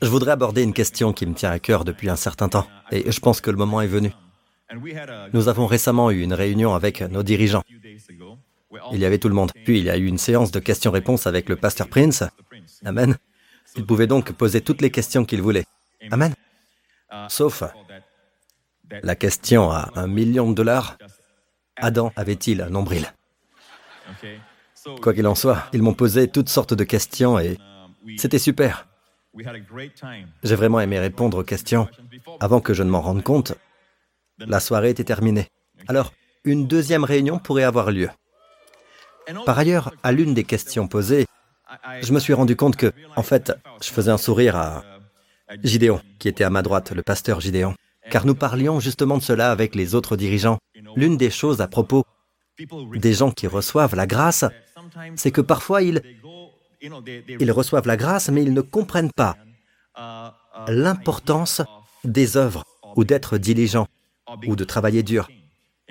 Je voudrais aborder une question qui me tient à cœur depuis un certain temps, et je pense que le moment est venu. Nous avons récemment eu une réunion avec nos dirigeants. Il y avait tout le monde. Puis il y a eu une séance de questions-réponses avec le pasteur Prince. Amen. Il pouvait donc poser toutes les questions qu'il voulait. Amen. Sauf la question à un million de dollars. Adam avait-il un nombril? Quoi qu'il en soit, ils m'ont posé toutes sortes de questions et c'était super. J'ai vraiment aimé répondre aux questions. Avant que je ne m'en rende compte, la soirée était terminée. Alors, une deuxième réunion pourrait avoir lieu. Par ailleurs, à l'une des questions posées, je me suis rendu compte que, en fait, je faisais un sourire à Gideon, qui était à ma droite, le pasteur Gideon, car nous parlions justement de cela avec les autres dirigeants. L'une des choses à propos des gens qui reçoivent la grâce, c'est que parfois ils, ils reçoivent la grâce, mais ils ne comprennent pas l'importance des œuvres ou d'être diligent ou de travailler dur.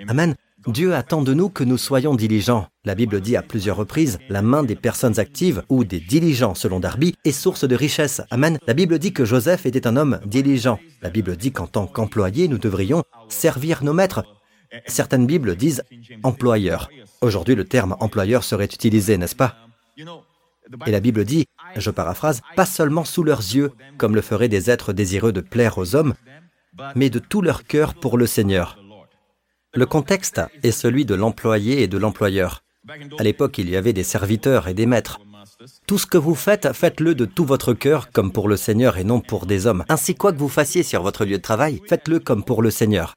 Amen. Dieu attend de nous que nous soyons diligents. La Bible dit à plusieurs reprises, la main des personnes actives ou des diligents, selon Darby, est source de richesse. Amen. La Bible dit que Joseph était un homme diligent. La Bible dit qu'en tant qu'employé, nous devrions servir nos maîtres. Certaines Bibles disent employeur. Aujourd'hui, le terme employeur serait utilisé, n'est-ce pas? Et la Bible dit, je paraphrase, pas seulement sous leurs yeux, comme le feraient des êtres désireux de plaire aux hommes, mais de tout leur cœur pour le Seigneur. Le contexte est celui de l'employé et de l'employeur. À l'époque, il y avait des serviteurs et des maîtres. Tout ce que vous faites, faites-le de tout votre cœur comme pour le Seigneur et non pour des hommes. Ainsi, quoi que vous fassiez sur votre lieu de travail, faites-le comme pour le Seigneur.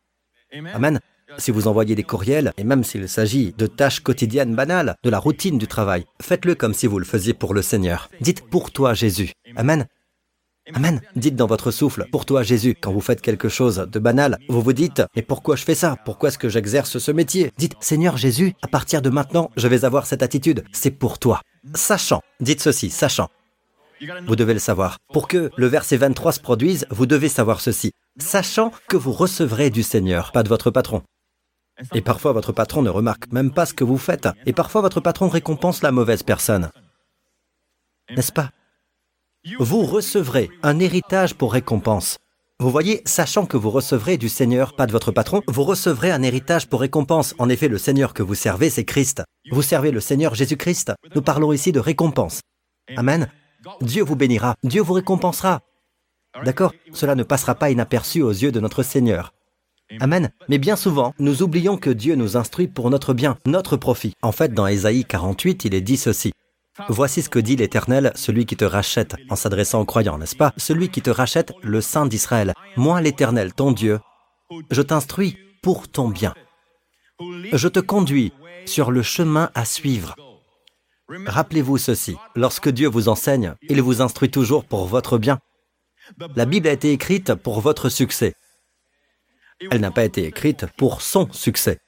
Amen. Si vous envoyez des courriels, et même s'il s'agit de tâches quotidiennes banales, de la routine du travail, faites-le comme si vous le faisiez pour le Seigneur. Dites pour toi Jésus. Amen. Amen. Dites dans votre souffle, pour toi Jésus, quand vous faites quelque chose de banal, vous vous dites, mais pourquoi je fais ça? Pourquoi est-ce que j'exerce ce métier? Dites, Seigneur Jésus, à partir de maintenant, je vais avoir cette attitude. C'est pour toi. Sachant, dites ceci, sachant. Vous devez le savoir. Pour que le verset 23 se produise, vous devez savoir ceci. Sachant que vous recevrez du Seigneur, pas de votre patron. Et parfois votre patron ne remarque même pas ce que vous faites. Et parfois votre patron récompense la mauvaise personne. N'est-ce pas? Vous recevrez un héritage pour récompense. Vous voyez, sachant que vous recevrez du Seigneur, pas de votre patron, vous recevrez un héritage pour récompense. En effet, le Seigneur que vous servez, c'est Christ. Vous servez le Seigneur Jésus-Christ. Nous parlons ici de récompense. Amen. Dieu vous bénira, Dieu vous récompensera. D'accord? Cela ne passera pas inaperçu aux yeux de notre Seigneur. Amen. Mais bien souvent, nous oublions que Dieu nous instruit pour notre bien, notre profit. En fait, dans Ésaïe 48, il est dit ceci. Voici ce que dit l'Éternel, celui qui te rachète, en s'adressant aux croyants, n'est-ce pas? Celui qui te rachète, le Saint d'Israël. Moi, l'Éternel, ton Dieu, je t'instruis pour ton bien. Je te conduis sur le chemin à suivre. Rappelez-vous ceci, lorsque Dieu vous enseigne, il vous instruit toujours pour votre bien. La Bible a été écrite pour votre succès. Elle n'a pas été écrite pour son succès,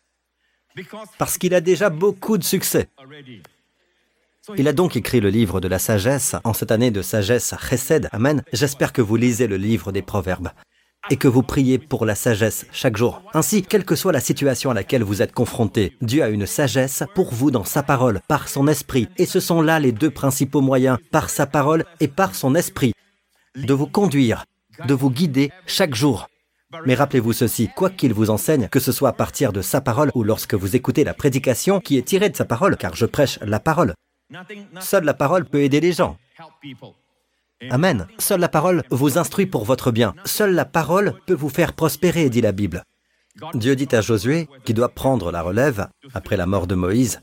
parce qu'il a déjà beaucoup de succès. Il a donc écrit le livre de la sagesse en cette année de sagesse Chesed. Amen. J'espère que vous lisez le livre des Proverbes et que vous priez pour la sagesse chaque jour. Ainsi, quelle que soit la situation à laquelle vous êtes confronté, Dieu a une sagesse pour vous dans sa parole, par son esprit. Et ce sont là les deux principaux moyens, par sa parole et par son esprit, de vous conduire, de vous guider chaque jour. Mais rappelez-vous ceci, quoi qu'il vous enseigne, que ce soit à partir de sa parole ou lorsque vous écoutez la prédication qui est tirée de sa parole, car je prêche la parole, seule la parole peut aider les gens. Amen. Seule la parole vous instruit pour votre bien. Seule la parole peut vous faire prospérer, dit la Bible. Dieu dit à Josué, qui doit prendre la relève après la mort de Moïse,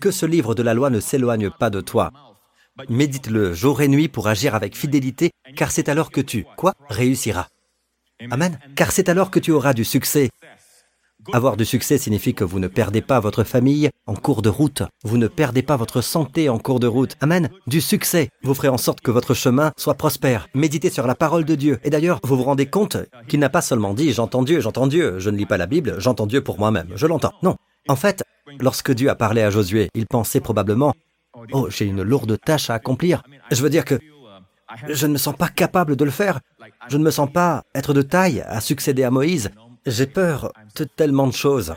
que ce livre de la loi ne s'éloigne pas de toi. Médite-le jour et nuit pour agir avec fidélité, car c'est alors que tu, quoi, réussiras. Amen. Car c'est alors que tu auras du succès. Avoir du succès signifie que vous ne perdez pas votre famille en cours de route. Vous ne perdez pas votre santé en cours de route. Amen. Du succès. Vous ferez en sorte que votre chemin soit prospère. Méditez sur la parole de Dieu. Et d'ailleurs, vous vous rendez compte qu'il n'a pas seulement dit j'entends Dieu, j'entends Dieu. Je ne lis pas la Bible, j'entends Dieu pour moi-même. Je l'entends. Non. En fait, lorsque Dieu a parlé à Josué, il pensait probablement Oh, j'ai une lourde tâche à accomplir. Je veux dire que je ne me sens pas capable de le faire. Je ne me sens pas être de taille à succéder à Moïse. J'ai peur de tellement de choses.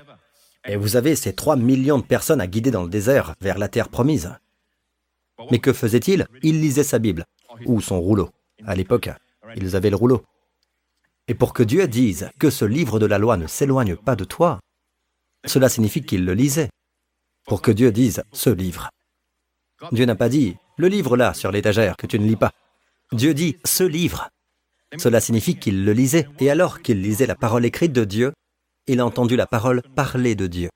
Et vous avez ces trois millions de personnes à guider dans le désert vers la terre promise. Mais que faisait-il Il lisait sa Bible ou son rouleau. À l'époque, ils avaient le rouleau. Et pour que Dieu dise que ce livre de la loi ne s'éloigne pas de toi, cela signifie qu'il le lisait. Pour que Dieu dise ce livre. Dieu n'a pas dit le livre là sur l'étagère que tu ne lis pas. Dieu dit ce livre. Cela signifie qu'il le lisait. Et alors qu'il lisait la parole écrite de Dieu, il a entendu la parole parler de Dieu.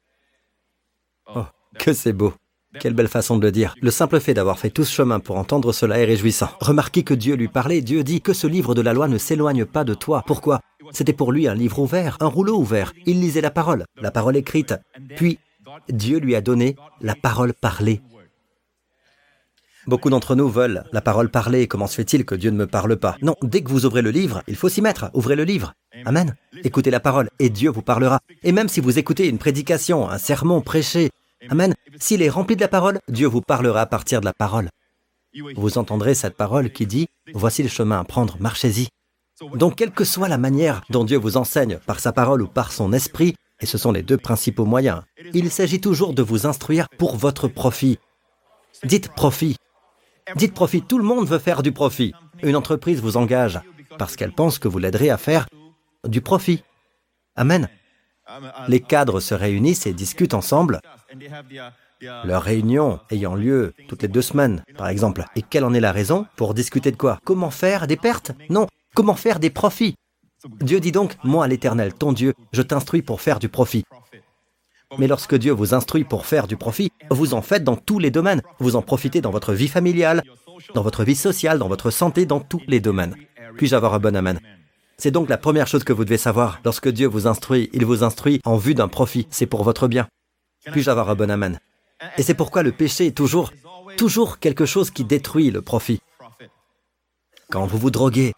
Oh, que c'est beau. Quelle belle façon de le dire. Le simple fait d'avoir fait tout ce chemin pour entendre cela est réjouissant. Remarquez que Dieu lui parlait. Dieu dit que ce livre de la loi ne s'éloigne pas de toi. Pourquoi? C'était pour lui un livre ouvert, un rouleau ouvert. Il lisait la parole, la parole écrite. Puis, Dieu lui a donné la parole parlée. Beaucoup d'entre nous veulent la parole parlée. Comment se fait-il que Dieu ne me parle pas? Non, dès que vous ouvrez le livre, il faut s'y mettre. Ouvrez le livre. Amen. Écoutez la parole et Dieu vous parlera. Et même si vous écoutez une prédication, un sermon prêché, Amen, s'il est rempli de la parole, Dieu vous parlera à partir de la parole. Vous entendrez cette parole qui dit, voici le chemin à prendre, marchez-y. Donc, quelle que soit la manière dont Dieu vous enseigne, par sa parole ou par son esprit, et ce sont les deux principaux moyens, il s'agit toujours de vous instruire pour votre profit. Dites profit. Dites profit, tout le monde veut faire du profit. Une entreprise vous engage parce qu'elle pense que vous l'aiderez à faire du profit. Amen. Les cadres se réunissent et discutent ensemble, leur réunion ayant lieu toutes les deux semaines, par exemple. Et quelle en est la raison Pour discuter de quoi? Comment faire des pertes? Non, comment faire des profits? Dieu dit donc, moi l'Éternel, ton Dieu, je t'instruis pour faire du profit. Mais lorsque Dieu vous instruit pour faire du profit, vous en faites dans tous les domaines. Vous en profitez dans votre vie familiale, dans votre vie sociale, dans votre santé, dans tous les domaines. Puis-je avoir un bon amen? C'est donc la première chose que vous devez savoir. Lorsque Dieu vous instruit, il vous instruit en vue d'un profit. C'est pour votre bien. Puis-je avoir un bon amen? Et c'est pourquoi le péché est toujours, toujours quelque chose qui détruit le profit. Quand vous vous droguez,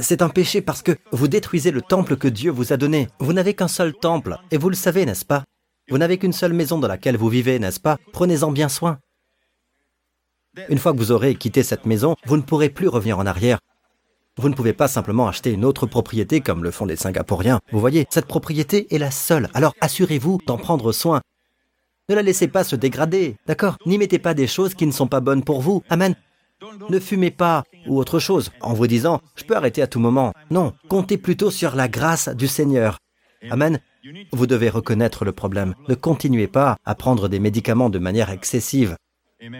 c'est un péché parce que vous détruisez le temple que Dieu vous a donné. Vous n'avez qu'un seul temple, et vous le savez, n'est-ce pas? Vous n'avez qu'une seule maison dans laquelle vous vivez, n'est-ce pas? Prenez-en bien soin. Une fois que vous aurez quitté cette maison, vous ne pourrez plus revenir en arrière. Vous ne pouvez pas simplement acheter une autre propriété comme le font les Singapouriens. Vous voyez, cette propriété est la seule. Alors assurez-vous d'en prendre soin. Ne la laissez pas se dégrader, d'accord? N'y mettez pas des choses qui ne sont pas bonnes pour vous. Amen. Ne fumez pas ou autre chose en vous disant je peux arrêter à tout moment. Non, comptez plutôt sur la grâce du Seigneur. Amen. Vous devez reconnaître le problème. Ne continuez pas à prendre des médicaments de manière excessive,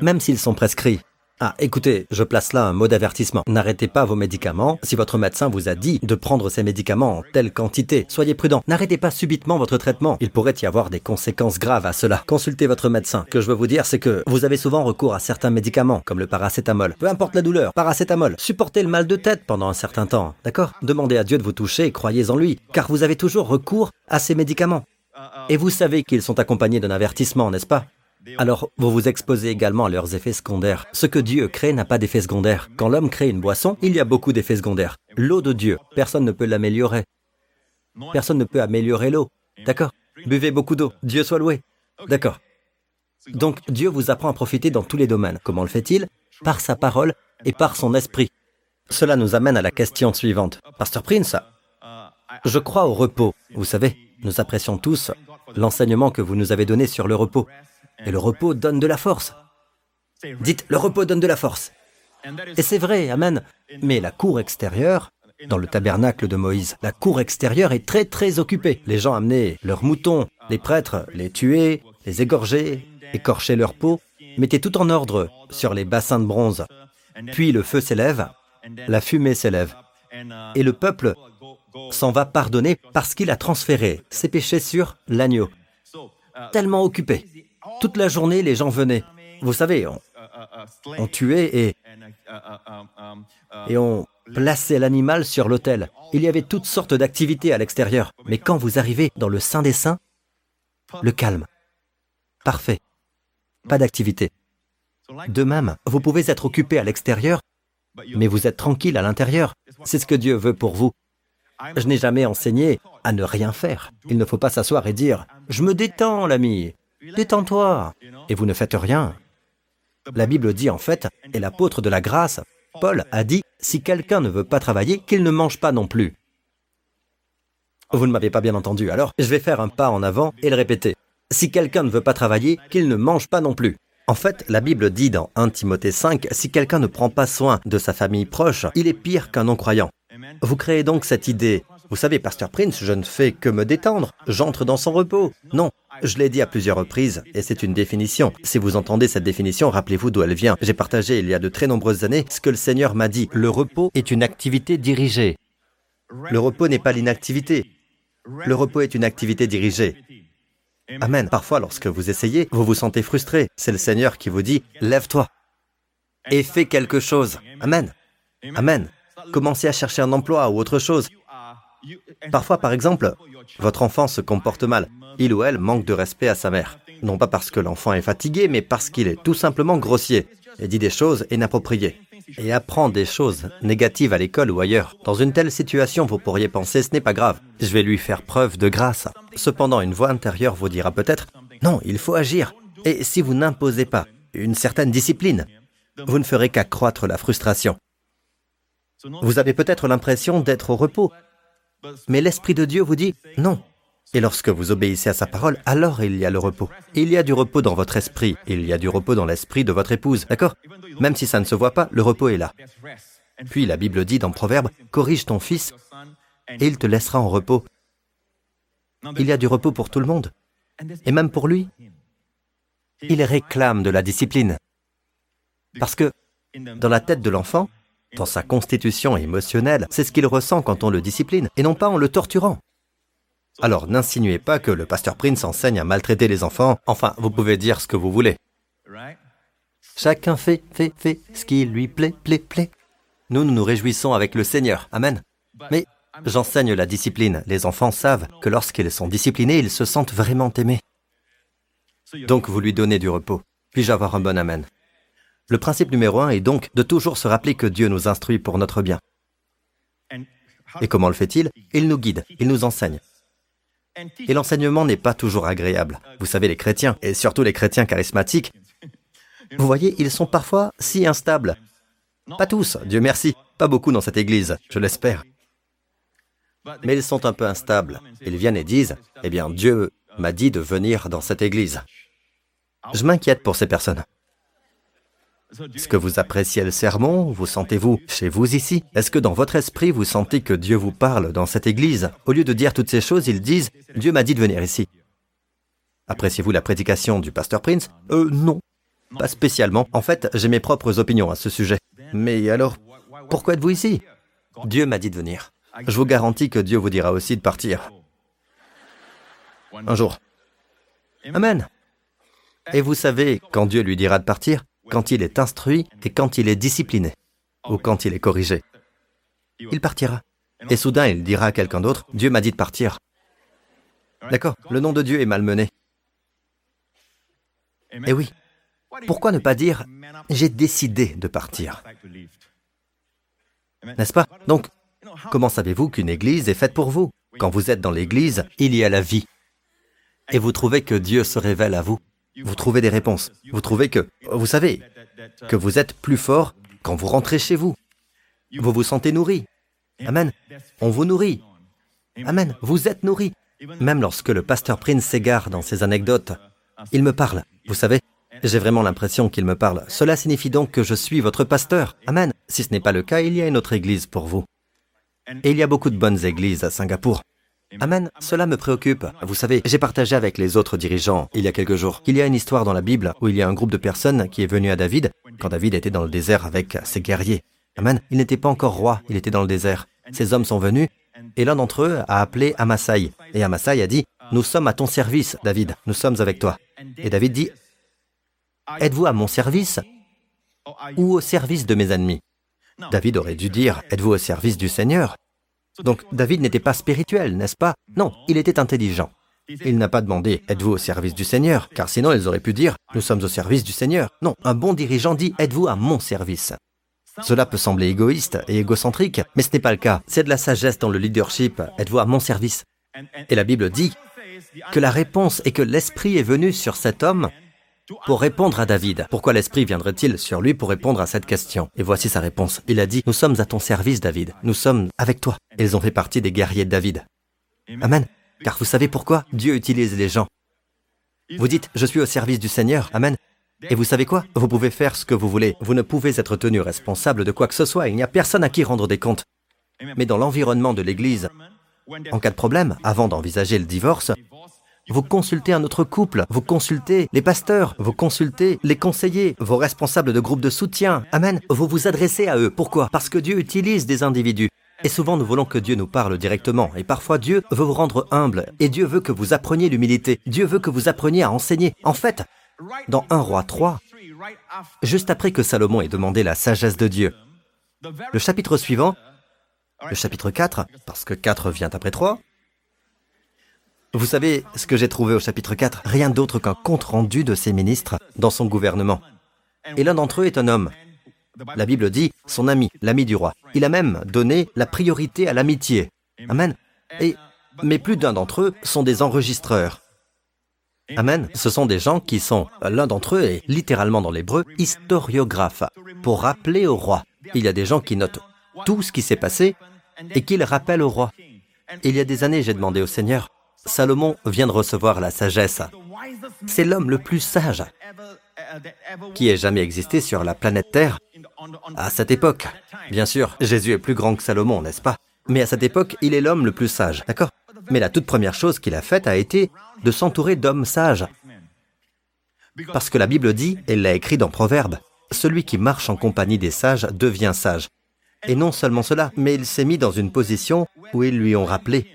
même s'ils sont prescrits. Ah, écoutez, je place là un mot d'avertissement. N'arrêtez pas vos médicaments si votre médecin vous a dit de prendre ces médicaments en telle quantité. Soyez prudent. N'arrêtez pas subitement votre traitement. Il pourrait y avoir des conséquences graves à cela. Consultez votre médecin. Ce que je veux vous dire, c'est que vous avez souvent recours à certains médicaments, comme le paracétamol. Peu importe la douleur, paracétamol. Supportez le mal de tête pendant un certain temps. D'accord? Demandez à Dieu de vous toucher et croyez en lui, car vous avez toujours recours à ces médicaments. Et vous savez qu'ils sont accompagnés d'un avertissement, n'est-ce pas? Alors, vous vous exposez également à leurs effets secondaires. Ce que Dieu crée n'a pas d'effet secondaire. Quand l'homme crée une boisson, il y a beaucoup d'effets secondaires. L'eau de Dieu, personne ne peut l'améliorer. Personne ne peut améliorer l'eau. D'accord Buvez beaucoup d'eau. Dieu soit loué. D'accord. Donc, Dieu vous apprend à profiter dans tous les domaines. Comment le fait-il? Par sa parole et par son esprit. Cela nous amène à la question suivante. Pasteur Prince, je crois au repos. Vous savez, nous apprécions tous l'enseignement que vous nous avez donné sur le repos. Et le repos donne de la force. Dites, le repos donne de la force. Et c'est vrai, Amen. Mais la cour extérieure, dans le tabernacle de Moïse, la cour extérieure est très très occupée. Les gens amenaient leurs moutons, les prêtres les tuaient, les égorgeaient, écorchaient leur peau, mettaient tout en ordre sur les bassins de bronze. Puis le feu s'élève, la fumée s'élève, et le peuple s'en va pardonner parce qu'il a transféré ses péchés sur l'agneau. Tellement occupé. Toute la journée, les gens venaient. Vous savez, on, tuait et, et on plaçait l'animal sur l'autel. Il y avait toutes sortes d'activités à l'extérieur. Mais quand vous arrivez dans le Saint des Saints, le calme. Parfait. Pas d'activité. De même, vous pouvez être occupé à l'extérieur, mais vous êtes tranquille à l'intérieur. C'est ce que Dieu veut pour vous. Je n'ai jamais enseigné à ne rien faire. Il ne faut pas s'asseoir et dire ⁇ Je me détends, l'ami, Détends-toi. Et vous ne faites rien. La Bible dit en fait, et l'apôtre de la grâce, Paul, a dit, si quelqu'un ne veut pas travailler, qu'il ne mange pas non plus. Vous ne m'avez pas bien entendu, alors je vais faire un pas en avant et le répéter. Si quelqu'un ne veut pas travailler, qu'il ne mange pas non plus. En fait, la Bible dit dans 1 Timothée 5, si quelqu'un ne prend pas soin de sa famille proche, il est pire qu'un non-croyant. Vous créez donc cette idée. Vous savez, Pasteur Prince, je ne fais que me détendre. J'entre dans son repos. Non, je l'ai dit à plusieurs reprises, et c'est une définition. Si vous entendez cette définition, rappelez-vous d'où elle vient. J'ai partagé il y a de très nombreuses années ce que le Seigneur m'a dit. Le repos est une activité dirigée. Le repos n'est pas l'inactivité. Le repos est une activité dirigée. Amen. Parfois, lorsque vous essayez, vous vous sentez frustré. C'est le Seigneur qui vous dit, lève-toi et fais quelque chose. Amen. Amen. Commencez à chercher un emploi ou autre chose. Parfois, par exemple, votre enfant se comporte mal. Il ou elle manque de respect à sa mère. Non pas parce que l'enfant est fatigué, mais parce qu'il est tout simplement grossier et dit des choses inappropriées et apprend des choses négatives à l'école ou ailleurs. Dans une telle situation, vous pourriez penser ce n'est pas grave, je vais lui faire preuve de grâce. Cependant, une voix intérieure vous dira peut-être non, il faut agir. Et si vous n'imposez pas une certaine discipline, vous ne ferez qu'accroître la frustration. Vous avez peut-être l'impression d'être au repos, mais l'Esprit de Dieu vous dit non. Et lorsque vous obéissez à sa parole, alors il y a le repos. Il y a du repos dans votre esprit, il y a du repos dans l'esprit de votre épouse, d'accord? Même si ça ne se voit pas, le repos est là. Puis la Bible dit dans Proverbe, corrige ton fils et il te laissera en repos. Il y a du repos pour tout le monde, et même pour lui. Il réclame de la discipline. Parce que dans la tête de l'enfant, dans sa constitution émotionnelle, c'est ce qu'il ressent quand on le discipline, et non pas en le torturant. Alors n'insinuez pas que le pasteur Prince enseigne à maltraiter les enfants, enfin, vous pouvez dire ce que vous voulez. Chacun fait, fait, fait ce qui lui plaît, plaît, plaît. Nous, nous nous réjouissons avec le Seigneur. Amen. Mais j'enseigne la discipline. Les enfants savent que lorsqu'ils sont disciplinés, ils se sentent vraiment aimés. Donc vous lui donnez du repos. Puis-je avoir un bon Amen? Le principe numéro un est donc de toujours se rappeler que Dieu nous instruit pour notre bien. Et comment le fait-il? Il nous guide, il nous enseigne. Et l'enseignement n'est pas toujours agréable. Vous savez, les chrétiens, et surtout les chrétiens charismatiques, vous voyez, ils sont parfois si instables. Pas tous, Dieu merci, pas beaucoup dans cette église, je l'espère. Mais ils sont un peu instables. Ils viennent et disent, eh bien, Dieu m'a dit de venir dans cette église. Je m'inquiète pour ces personnes. Est-ce que vous appréciez le sermon? Vous sentez-vous chez vous ici? Est-ce que dans votre esprit, vous sentez que Dieu vous parle dans cette église? Au lieu de dire toutes ces choses, ils disent ⁇ Dieu m'a dit de venir ici ⁇ Appréciez-vous la prédication du pasteur Prince? Euh, non. Pas spécialement. En fait, j'ai mes propres opinions à ce sujet. Mais alors, pourquoi êtes-vous ici? Dieu m'a dit de venir. Je vous garantis que Dieu vous dira aussi de partir. Un jour. Amen. Et vous savez, quand Dieu lui dira de partir, quand il est instruit et quand il est discipliné, ou quand il est corrigé. Il partira. Et soudain, il dira à quelqu'un d'autre, Dieu m'a dit de partir. D'accord, le nom de Dieu est malmené. Et oui, pourquoi ne pas dire, j'ai décidé de partir N'est-ce pas? Donc, comment savez-vous qu'une église est faite pour vous? Quand vous êtes dans l'église, il y a la vie. Et vous trouvez que Dieu se révèle à vous. Vous trouvez des réponses. Vous trouvez que, vous savez, que vous êtes plus fort quand vous rentrez chez vous. Vous vous sentez nourri. Amen. On vous nourrit. Amen. Vous êtes nourri. Même lorsque le pasteur Prince s'égare dans ses anecdotes, il me parle. Vous savez, j'ai vraiment l'impression qu'il me parle. Cela signifie donc que je suis votre pasteur. Amen. Si ce n'est pas le cas, il y a une autre église pour vous. Et il y a beaucoup de bonnes églises à Singapour. Amen, cela me préoccupe. Vous savez, j'ai partagé avec les autres dirigeants il y a quelques jours qu'il y a une histoire dans la Bible où il y a un groupe de personnes qui est venu à David quand David était dans le désert avec ses guerriers. Amen, il n'était pas encore roi, il était dans le désert. Ces hommes sont venus et l'un d'entre eux a appelé Amasai. Et Amasai a dit, nous sommes à ton service, David, nous sommes avec toi. Et David dit, êtes-vous à mon service ou au service de mes ennemis? David aurait dû dire, êtes-vous au service du Seigneur? Donc David n'était pas spirituel, n'est-ce pas? Non, il était intelligent. Il n'a pas demandé Êtes-vous au service du Seigneur? Car sinon ils auraient pu dire Nous sommes au service du Seigneur. Non, un bon dirigeant dit Êtes-vous à mon service? Cela peut sembler égoïste et égocentrique, mais ce n'est pas le cas. C'est de la sagesse dans le leadership. Êtes-vous à mon service? Et la Bible dit que la réponse est que l'Esprit est venu sur cet homme pour répondre à David. Pourquoi l'Esprit viendrait-il sur lui pour répondre à cette question? Et voici sa réponse. Il a dit, Nous sommes à ton service, David. Nous sommes avec toi. ils ont fait partie des guerriers de David. Amen. Car vous savez pourquoi Dieu utilise les gens. Vous dites, je suis au service du Seigneur. Amen. Et vous savez quoi? Vous pouvez faire ce que vous voulez. Vous ne pouvez être tenu responsable de quoi que ce soit. Il n'y a personne à qui rendre des comptes. Mais dans l'environnement de l'Église, en cas de problème, avant d'envisager le divorce, vous consultez un autre couple, vous consultez les pasteurs, vous consultez les conseillers, vos responsables de groupes de soutien. Amen. Vous vous adressez à eux. Pourquoi? Parce que Dieu utilise des individus. Et souvent nous voulons que Dieu nous parle directement. Et parfois Dieu veut vous rendre humble. Et Dieu veut que vous appreniez l'humilité. Dieu veut que vous appreniez à enseigner. En fait, dans 1 roi 3, juste après que Salomon ait demandé la sagesse de Dieu, le chapitre suivant, le chapitre 4, parce que 4 vient après 3, vous savez ce que j'ai trouvé au chapitre 4 Rien d'autre qu'un compte-rendu de ses ministres dans son gouvernement. Et l'un d'entre eux est un homme. La Bible dit son ami, l'ami du roi. Il a même donné la priorité à l'amitié. Amen. Et, mais plus d'un d'entre eux sont des enregistreurs. Amen. Ce sont des gens qui sont, l'un d'entre eux est littéralement dans l'hébreu, historiographe, pour rappeler au roi. Il y a des gens qui notent tout ce qui s'est passé et qui le rappellent au roi. Il y a des années, j'ai demandé au Seigneur, Salomon vient de recevoir la sagesse. C'est l'homme le plus sage qui ait jamais existé sur la planète Terre à cette époque. Bien sûr, Jésus est plus grand que Salomon, n'est-ce pas? Mais à cette époque, il est l'homme le plus sage, d'accord? Mais la toute première chose qu'il a faite a été de s'entourer d'hommes sages. Parce que la Bible dit, et l'a écrit dans Proverbe, celui qui marche en compagnie des sages devient sage. Et non seulement cela, mais il s'est mis dans une position où ils lui ont rappelé.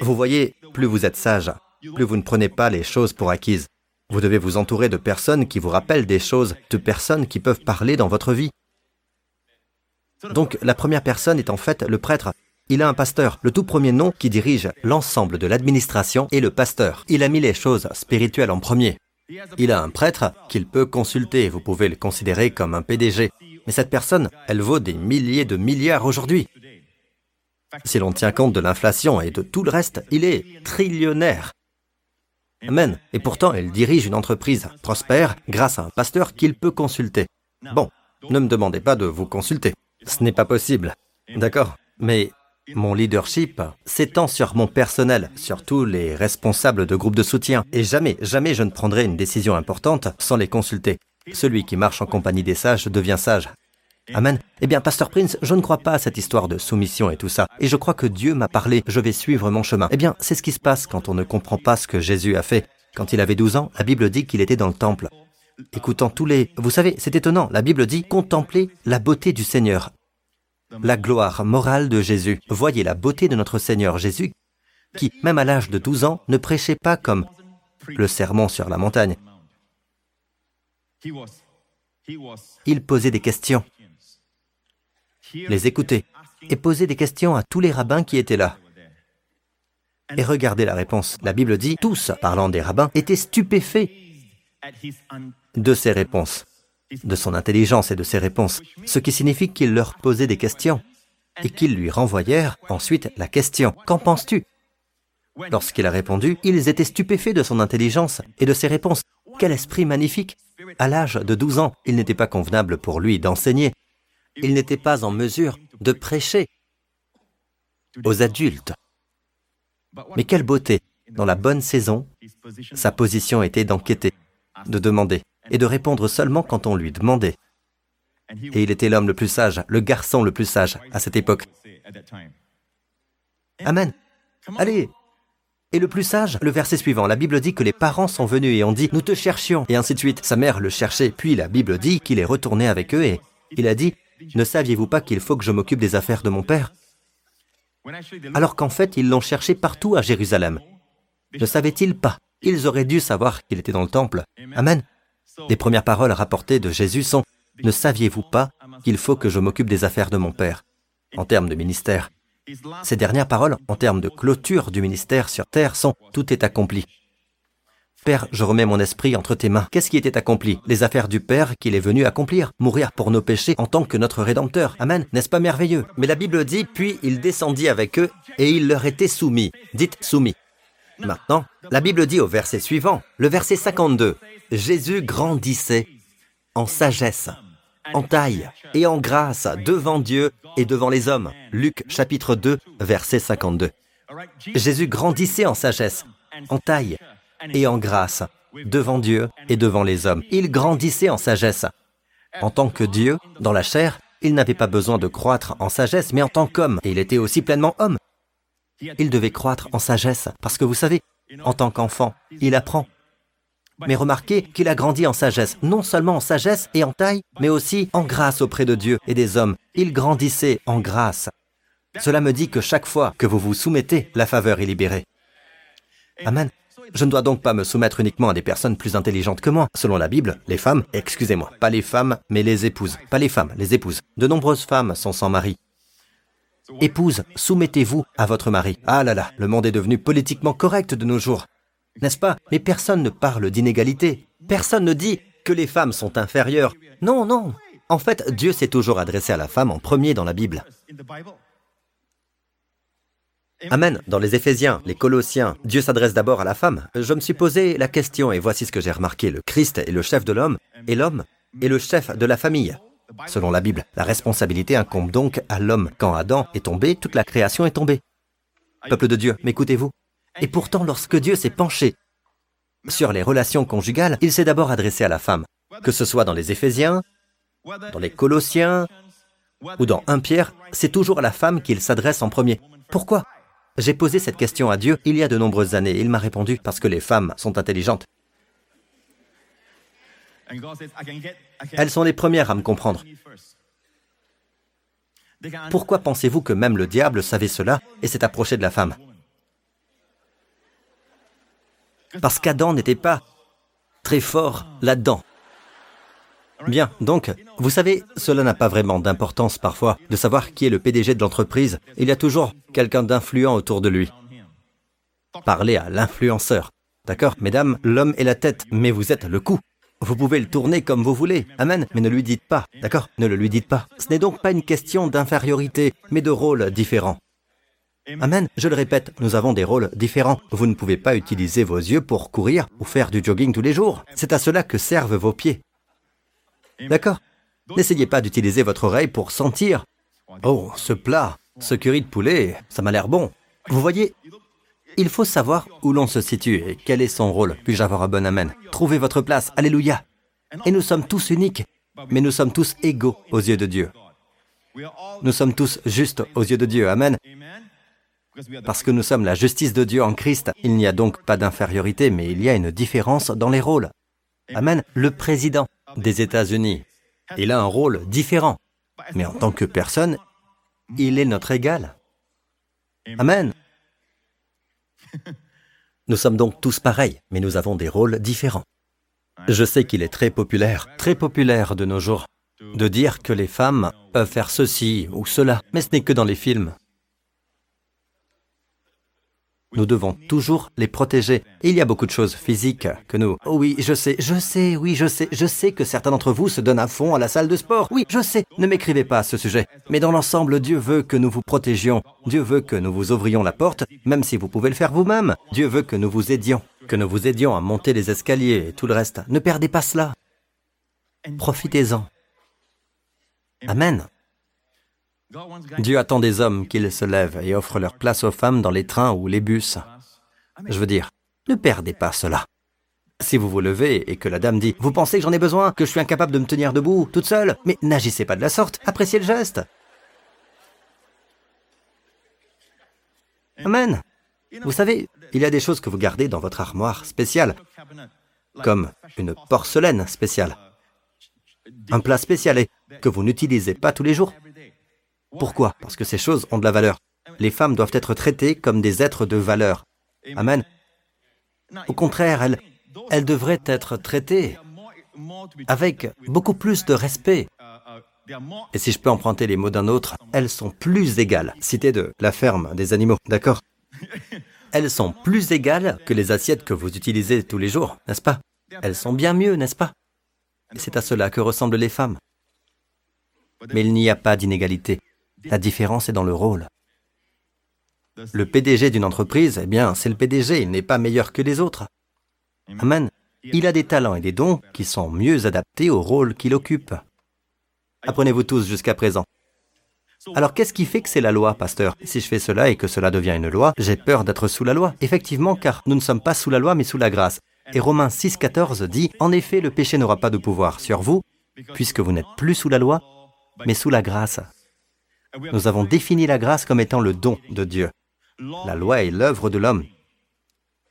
Vous voyez, plus vous êtes sage, plus vous ne prenez pas les choses pour acquises. Vous devez vous entourer de personnes qui vous rappellent des choses, de personnes qui peuvent parler dans votre vie. Donc la première personne est en fait le prêtre. Il a un pasteur. Le tout premier nom qui dirige l'ensemble de l'administration est le pasteur. Il a mis les choses spirituelles en premier. Il a un prêtre qu'il peut consulter. Vous pouvez le considérer comme un PDG. Mais cette personne, elle vaut des milliers de milliards aujourd'hui. Si l'on tient compte de l'inflation et de tout le reste, il est trillionnaire. Amen. Et pourtant, il dirige une entreprise prospère grâce à un pasteur qu'il peut consulter. Bon, ne me demandez pas de vous consulter. Ce n'est pas possible. D'accord Mais mon leadership s'étend sur mon personnel, sur tous les responsables de groupes de soutien. Et jamais, jamais je ne prendrai une décision importante sans les consulter. Celui qui marche en compagnie des sages devient sage. Amen. Eh bien, Pasteur Prince, je ne crois pas à cette histoire de soumission et tout ça. Et je crois que Dieu m'a parlé, je vais suivre mon chemin. Eh bien, c'est ce qui se passe quand on ne comprend pas ce que Jésus a fait. Quand il avait 12 ans, la Bible dit qu'il était dans le temple. Écoutant tous les... Vous savez, c'est étonnant, la Bible dit contempler la beauté du Seigneur. La gloire morale de Jésus. Voyez la beauté de notre Seigneur Jésus, qui, même à l'âge de 12 ans, ne prêchait pas comme le sermon sur la montagne. Il posait des questions les écouter et poser des questions à tous les rabbins qui étaient là. Et regardez la réponse. La Bible dit, tous, parlant des rabbins, étaient stupéfaits de ses réponses, de son intelligence et de ses réponses, ce qui signifie qu'il leur posait des questions et qu'ils lui renvoyèrent ensuite la question. Qu'en penses-tu? Lorsqu'il a répondu, ils étaient stupéfaits de son intelligence et de ses réponses. Quel esprit magnifique À l'âge de 12 ans, il n'était pas convenable pour lui d'enseigner, il n'était pas en mesure de prêcher aux adultes. Mais quelle beauté Dans la bonne saison, sa position était d'enquêter, de demander, et de répondre seulement quand on lui demandait. Et il était l'homme le plus sage, le garçon le plus sage à cette époque. Amen. Allez. Et le plus sage, le verset suivant, la Bible dit que les parents sont venus et ont dit, nous te cherchions, et ainsi de suite. Sa mère le cherchait, puis la Bible dit qu'il est retourné avec eux et il a dit, ne saviez-vous pas qu'il faut que je m'occupe des affaires de mon père? Alors qu'en fait, ils l'ont cherché partout à Jérusalem. Ne savaient-ils pas? Ils auraient dû savoir qu'il était dans le temple. Amen. Les premières paroles rapportées de Jésus sont ⁇ Ne saviez-vous pas qu'il faut que je m'occupe des affaires de mon père ?⁇ en termes de ministère. Ces dernières paroles, en termes de clôture du ministère sur terre, sont ⁇ Tout est accompli ⁇ Père, je remets mon esprit entre tes mains. Qu'est-ce qui était accompli? Les affaires du Père qu'il est venu accomplir, mourir pour nos péchés en tant que notre Rédempteur. Amen. N'est-ce pas merveilleux? Mais la Bible dit, puis il descendit avec eux et il leur était soumis. Dites soumis. Maintenant, la Bible dit au verset suivant, le verset 52, Jésus grandissait en sagesse, en taille et en grâce devant Dieu et devant les hommes. Luc chapitre 2, verset 52. Jésus grandissait en sagesse, en taille et en grâce devant Dieu et devant les hommes. Il grandissait en sagesse. En tant que Dieu, dans la chair, il n'avait pas besoin de croître en sagesse, mais en tant qu'homme, et il était aussi pleinement homme. Il devait croître en sagesse, parce que vous savez, en tant qu'enfant, il apprend. Mais remarquez qu'il a grandi en sagesse, non seulement en sagesse et en taille, mais aussi en grâce auprès de Dieu et des hommes. Il grandissait en grâce. Cela me dit que chaque fois que vous vous soumettez, la faveur est libérée. Amen. Je ne dois donc pas me soumettre uniquement à des personnes plus intelligentes que moi. Selon la Bible, les femmes, excusez-moi, pas les femmes, mais les épouses. Pas les femmes, les épouses. De nombreuses femmes sont sans mari. Épouse, soumettez-vous à votre mari. Ah là là, le monde est devenu politiquement correct de nos jours. N'est-ce pas? Mais personne ne parle d'inégalité. Personne ne dit que les femmes sont inférieures. Non, non. En fait, Dieu s'est toujours adressé à la femme en premier dans la Bible. Amen. Dans les Éphésiens, les Colossiens, Dieu s'adresse d'abord à la femme. Je me suis posé la question et voici ce que j'ai remarqué. Le Christ est le chef de l'homme et l'homme est le chef de la famille. Selon la Bible, la responsabilité incombe donc à l'homme. Quand Adam est tombé, toute la création est tombée. Peuple de Dieu, m'écoutez-vous? Et pourtant, lorsque Dieu s'est penché sur les relations conjugales, il s'est d'abord adressé à la femme. Que ce soit dans les Éphésiens, dans les Colossiens ou dans 1 Pierre, c'est toujours à la femme qu'il s'adresse en premier. Pourquoi? J'ai posé cette question à Dieu il y a de nombreuses années. Il m'a répondu parce que les femmes sont intelligentes. Elles sont les premières à me comprendre. Pourquoi pensez-vous que même le diable savait cela et s'est approché de la femme? Parce qu'Adam n'était pas très fort là-dedans. Bien, donc, vous savez, cela n'a pas vraiment d'importance parfois de savoir qui est le PDG de l'entreprise. Il y a toujours quelqu'un d'influent autour de lui. Parlez à l'influenceur. D'accord, mesdames, l'homme est la tête, mais vous êtes le cou. Vous pouvez le tourner comme vous voulez. Amen, mais ne lui dites pas. D'accord Ne le lui dites pas. Ce n'est donc pas une question d'infériorité, mais de rôles différents. Amen. Je le répète, nous avons des rôles différents. Vous ne pouvez pas utiliser vos yeux pour courir ou faire du jogging tous les jours. C'est à cela que servent vos pieds. D'accord N'essayez pas d'utiliser votre oreille pour sentir. Oh, ce plat, ce curry de poulet, ça m'a l'air bon. Vous voyez, il faut savoir où l'on se situe et quel est son rôle. Puis-je avoir un bon amen? Trouvez votre place, alléluia. Et nous sommes tous uniques, mais nous sommes tous égaux aux yeux de Dieu. Nous sommes tous justes aux yeux de Dieu, amen. Parce que nous sommes la justice de Dieu en Christ, il n'y a donc pas d'infériorité, mais il y a une différence dans les rôles. Amen. Le président des États-Unis, il a un rôle différent, mais en tant que personne, il est notre égal. Amen. Nous sommes donc tous pareils, mais nous avons des rôles différents. Je sais qu'il est très populaire, très populaire de nos jours, de dire que les femmes peuvent faire ceci ou cela, mais ce n'est que dans les films. Nous devons toujours les protéger. il y a beaucoup de choses physiques que nous... Oh oui, je sais, je sais, oui, je sais, je sais que certains d'entre vous se donnent à fond à la salle de sport. Oui, je sais, ne m'écrivez pas à ce sujet. Mais dans l'ensemble, Dieu veut que nous vous protégions. Dieu veut que nous vous ouvrions la porte, même si vous pouvez le faire vous-même. Dieu veut que nous vous aidions, que nous vous aidions à monter les escaliers et tout le reste. Ne perdez pas cela. Profitez-en. Amen. Dieu attend des hommes qu'ils se lèvent et offrent leur place aux femmes dans les trains ou les bus. Je veux dire, ne perdez pas cela. Si vous vous levez et que la dame dit ⁇ Vous pensez que j'en ai besoin, que je suis incapable de me tenir debout, toute seule? Mais n'agissez pas de la sorte, appréciez le geste. Amen. Vous savez, il y a des choses que vous gardez dans votre armoire spéciale, comme une porcelaine spéciale, un plat spécial et que vous n'utilisez pas tous les jours. Pourquoi? Parce que ces choses ont de la valeur. Les femmes doivent être traitées comme des êtres de valeur. Amen. Au contraire, elles, devraient être traitées avec beaucoup plus de respect. Et si je peux emprunter les mots d'un autre, elles sont plus égales. Cité de la ferme des animaux, d'accord? Elles sont plus égales que les assiettes que vous utilisez tous les jours, n'est-ce pas? Elles sont bien mieux, n'est-ce pas? C'est à cela que ressemblent les femmes. Mais il n'y a pas d'inégalité. La différence est dans le rôle. Le PDG d'une entreprise, eh bien, c'est le PDG, il n'est pas meilleur que les autres. Amen. Il a des talents et des dons qui sont mieux adaptés au rôle qu'il occupe. Apprenez-vous tous jusqu'à présent. Alors qu'est-ce qui fait que c'est la loi, pasteur? Si je fais cela et que cela devient une loi, j'ai peur d'être sous la loi. Effectivement, car nous ne sommes pas sous la loi, mais sous la grâce. Et Romains 6,14 dit En effet, le péché n'aura pas de pouvoir sur vous, puisque vous n'êtes plus sous la loi, mais sous la grâce. Nous avons défini la grâce comme étant le don de Dieu. La loi est l'œuvre de l'homme,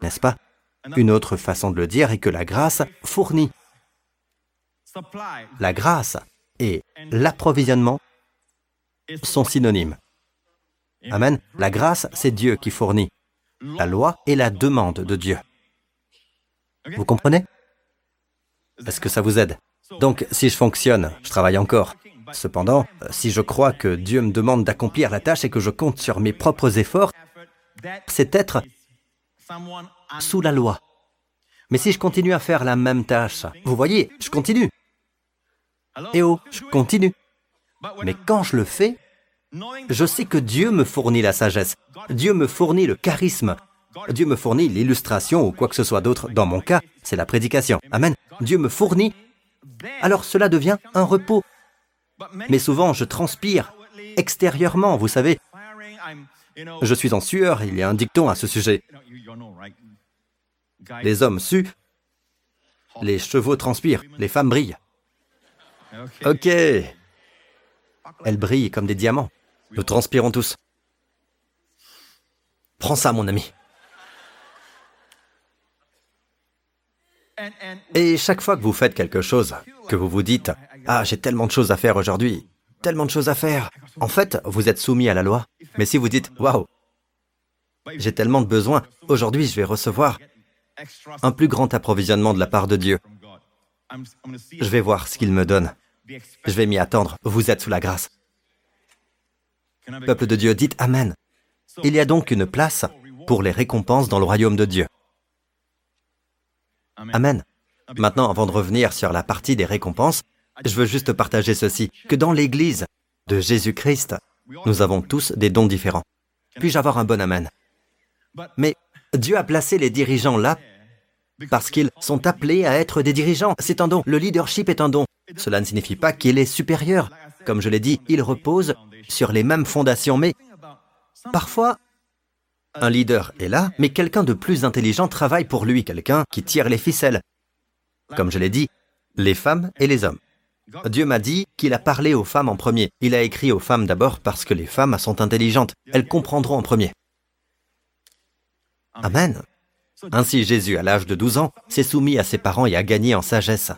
n'est-ce pas? Une autre façon de le dire est que la grâce fournit. La grâce et l'approvisionnement sont synonymes. Amen. La grâce, c'est Dieu qui fournit. La loi est la demande de Dieu. Vous comprenez? Est-ce que ça vous aide? Donc, si je fonctionne, je travaille encore. Cependant, si je crois que Dieu me demande d'accomplir la tâche et que je compte sur mes propres efforts, c'est être sous la loi. Mais si je continue à faire la même tâche, vous voyez, je continue. Et oh, je continue. Mais quand je le fais, je sais que Dieu me fournit la sagesse, Dieu me fournit le charisme, Dieu me fournit l'illustration ou quoi que ce soit d'autre. Dans mon cas, c'est la prédication. Amen. Dieu me fournit. Alors cela devient un repos. Mais souvent, je transpire extérieurement, vous savez. Je suis en sueur, il y a un dicton à ce sujet. Les hommes suent, les chevaux transpirent, les femmes brillent. Ok. Elles brillent comme des diamants. Nous transpirons tous. Prends ça, mon ami. Et chaque fois que vous faites quelque chose, que vous vous dites ⁇ Ah, j'ai tellement de choses à faire aujourd'hui, tellement de choses à faire ⁇ en fait, vous êtes soumis à la loi. Mais si vous dites ⁇ Waouh, j'ai tellement de besoins, aujourd'hui je vais recevoir un plus grand approvisionnement de la part de Dieu. Je vais voir ce qu'il me donne. Je vais m'y attendre. Vous êtes sous la grâce. Peuple de Dieu, dites Amen. Il y a donc une place pour les récompenses dans le royaume de Dieu. Amen. Maintenant, avant de revenir sur la partie des récompenses, je veux juste partager ceci, que dans l'Église de Jésus-Christ, nous avons tous des dons différents. Puis-je avoir un bon Amen? Mais Dieu a placé les dirigeants là parce qu'ils sont appelés à être des dirigeants. C'est un don. Le leadership est un don. Cela ne signifie pas qu'il est supérieur. Comme je l'ai dit, il repose sur les mêmes fondations, mais parfois, un leader est là, mais quelqu'un de plus intelligent travaille pour lui, quelqu'un qui tire les ficelles. Comme je l'ai dit, les femmes et les hommes. Dieu m'a dit qu'il a parlé aux femmes en premier. Il a écrit aux femmes d'abord parce que les femmes sont intelligentes. Elles comprendront en premier. Amen. Ainsi Jésus, à l'âge de 12 ans, s'est soumis à ses parents et a gagné en sagesse.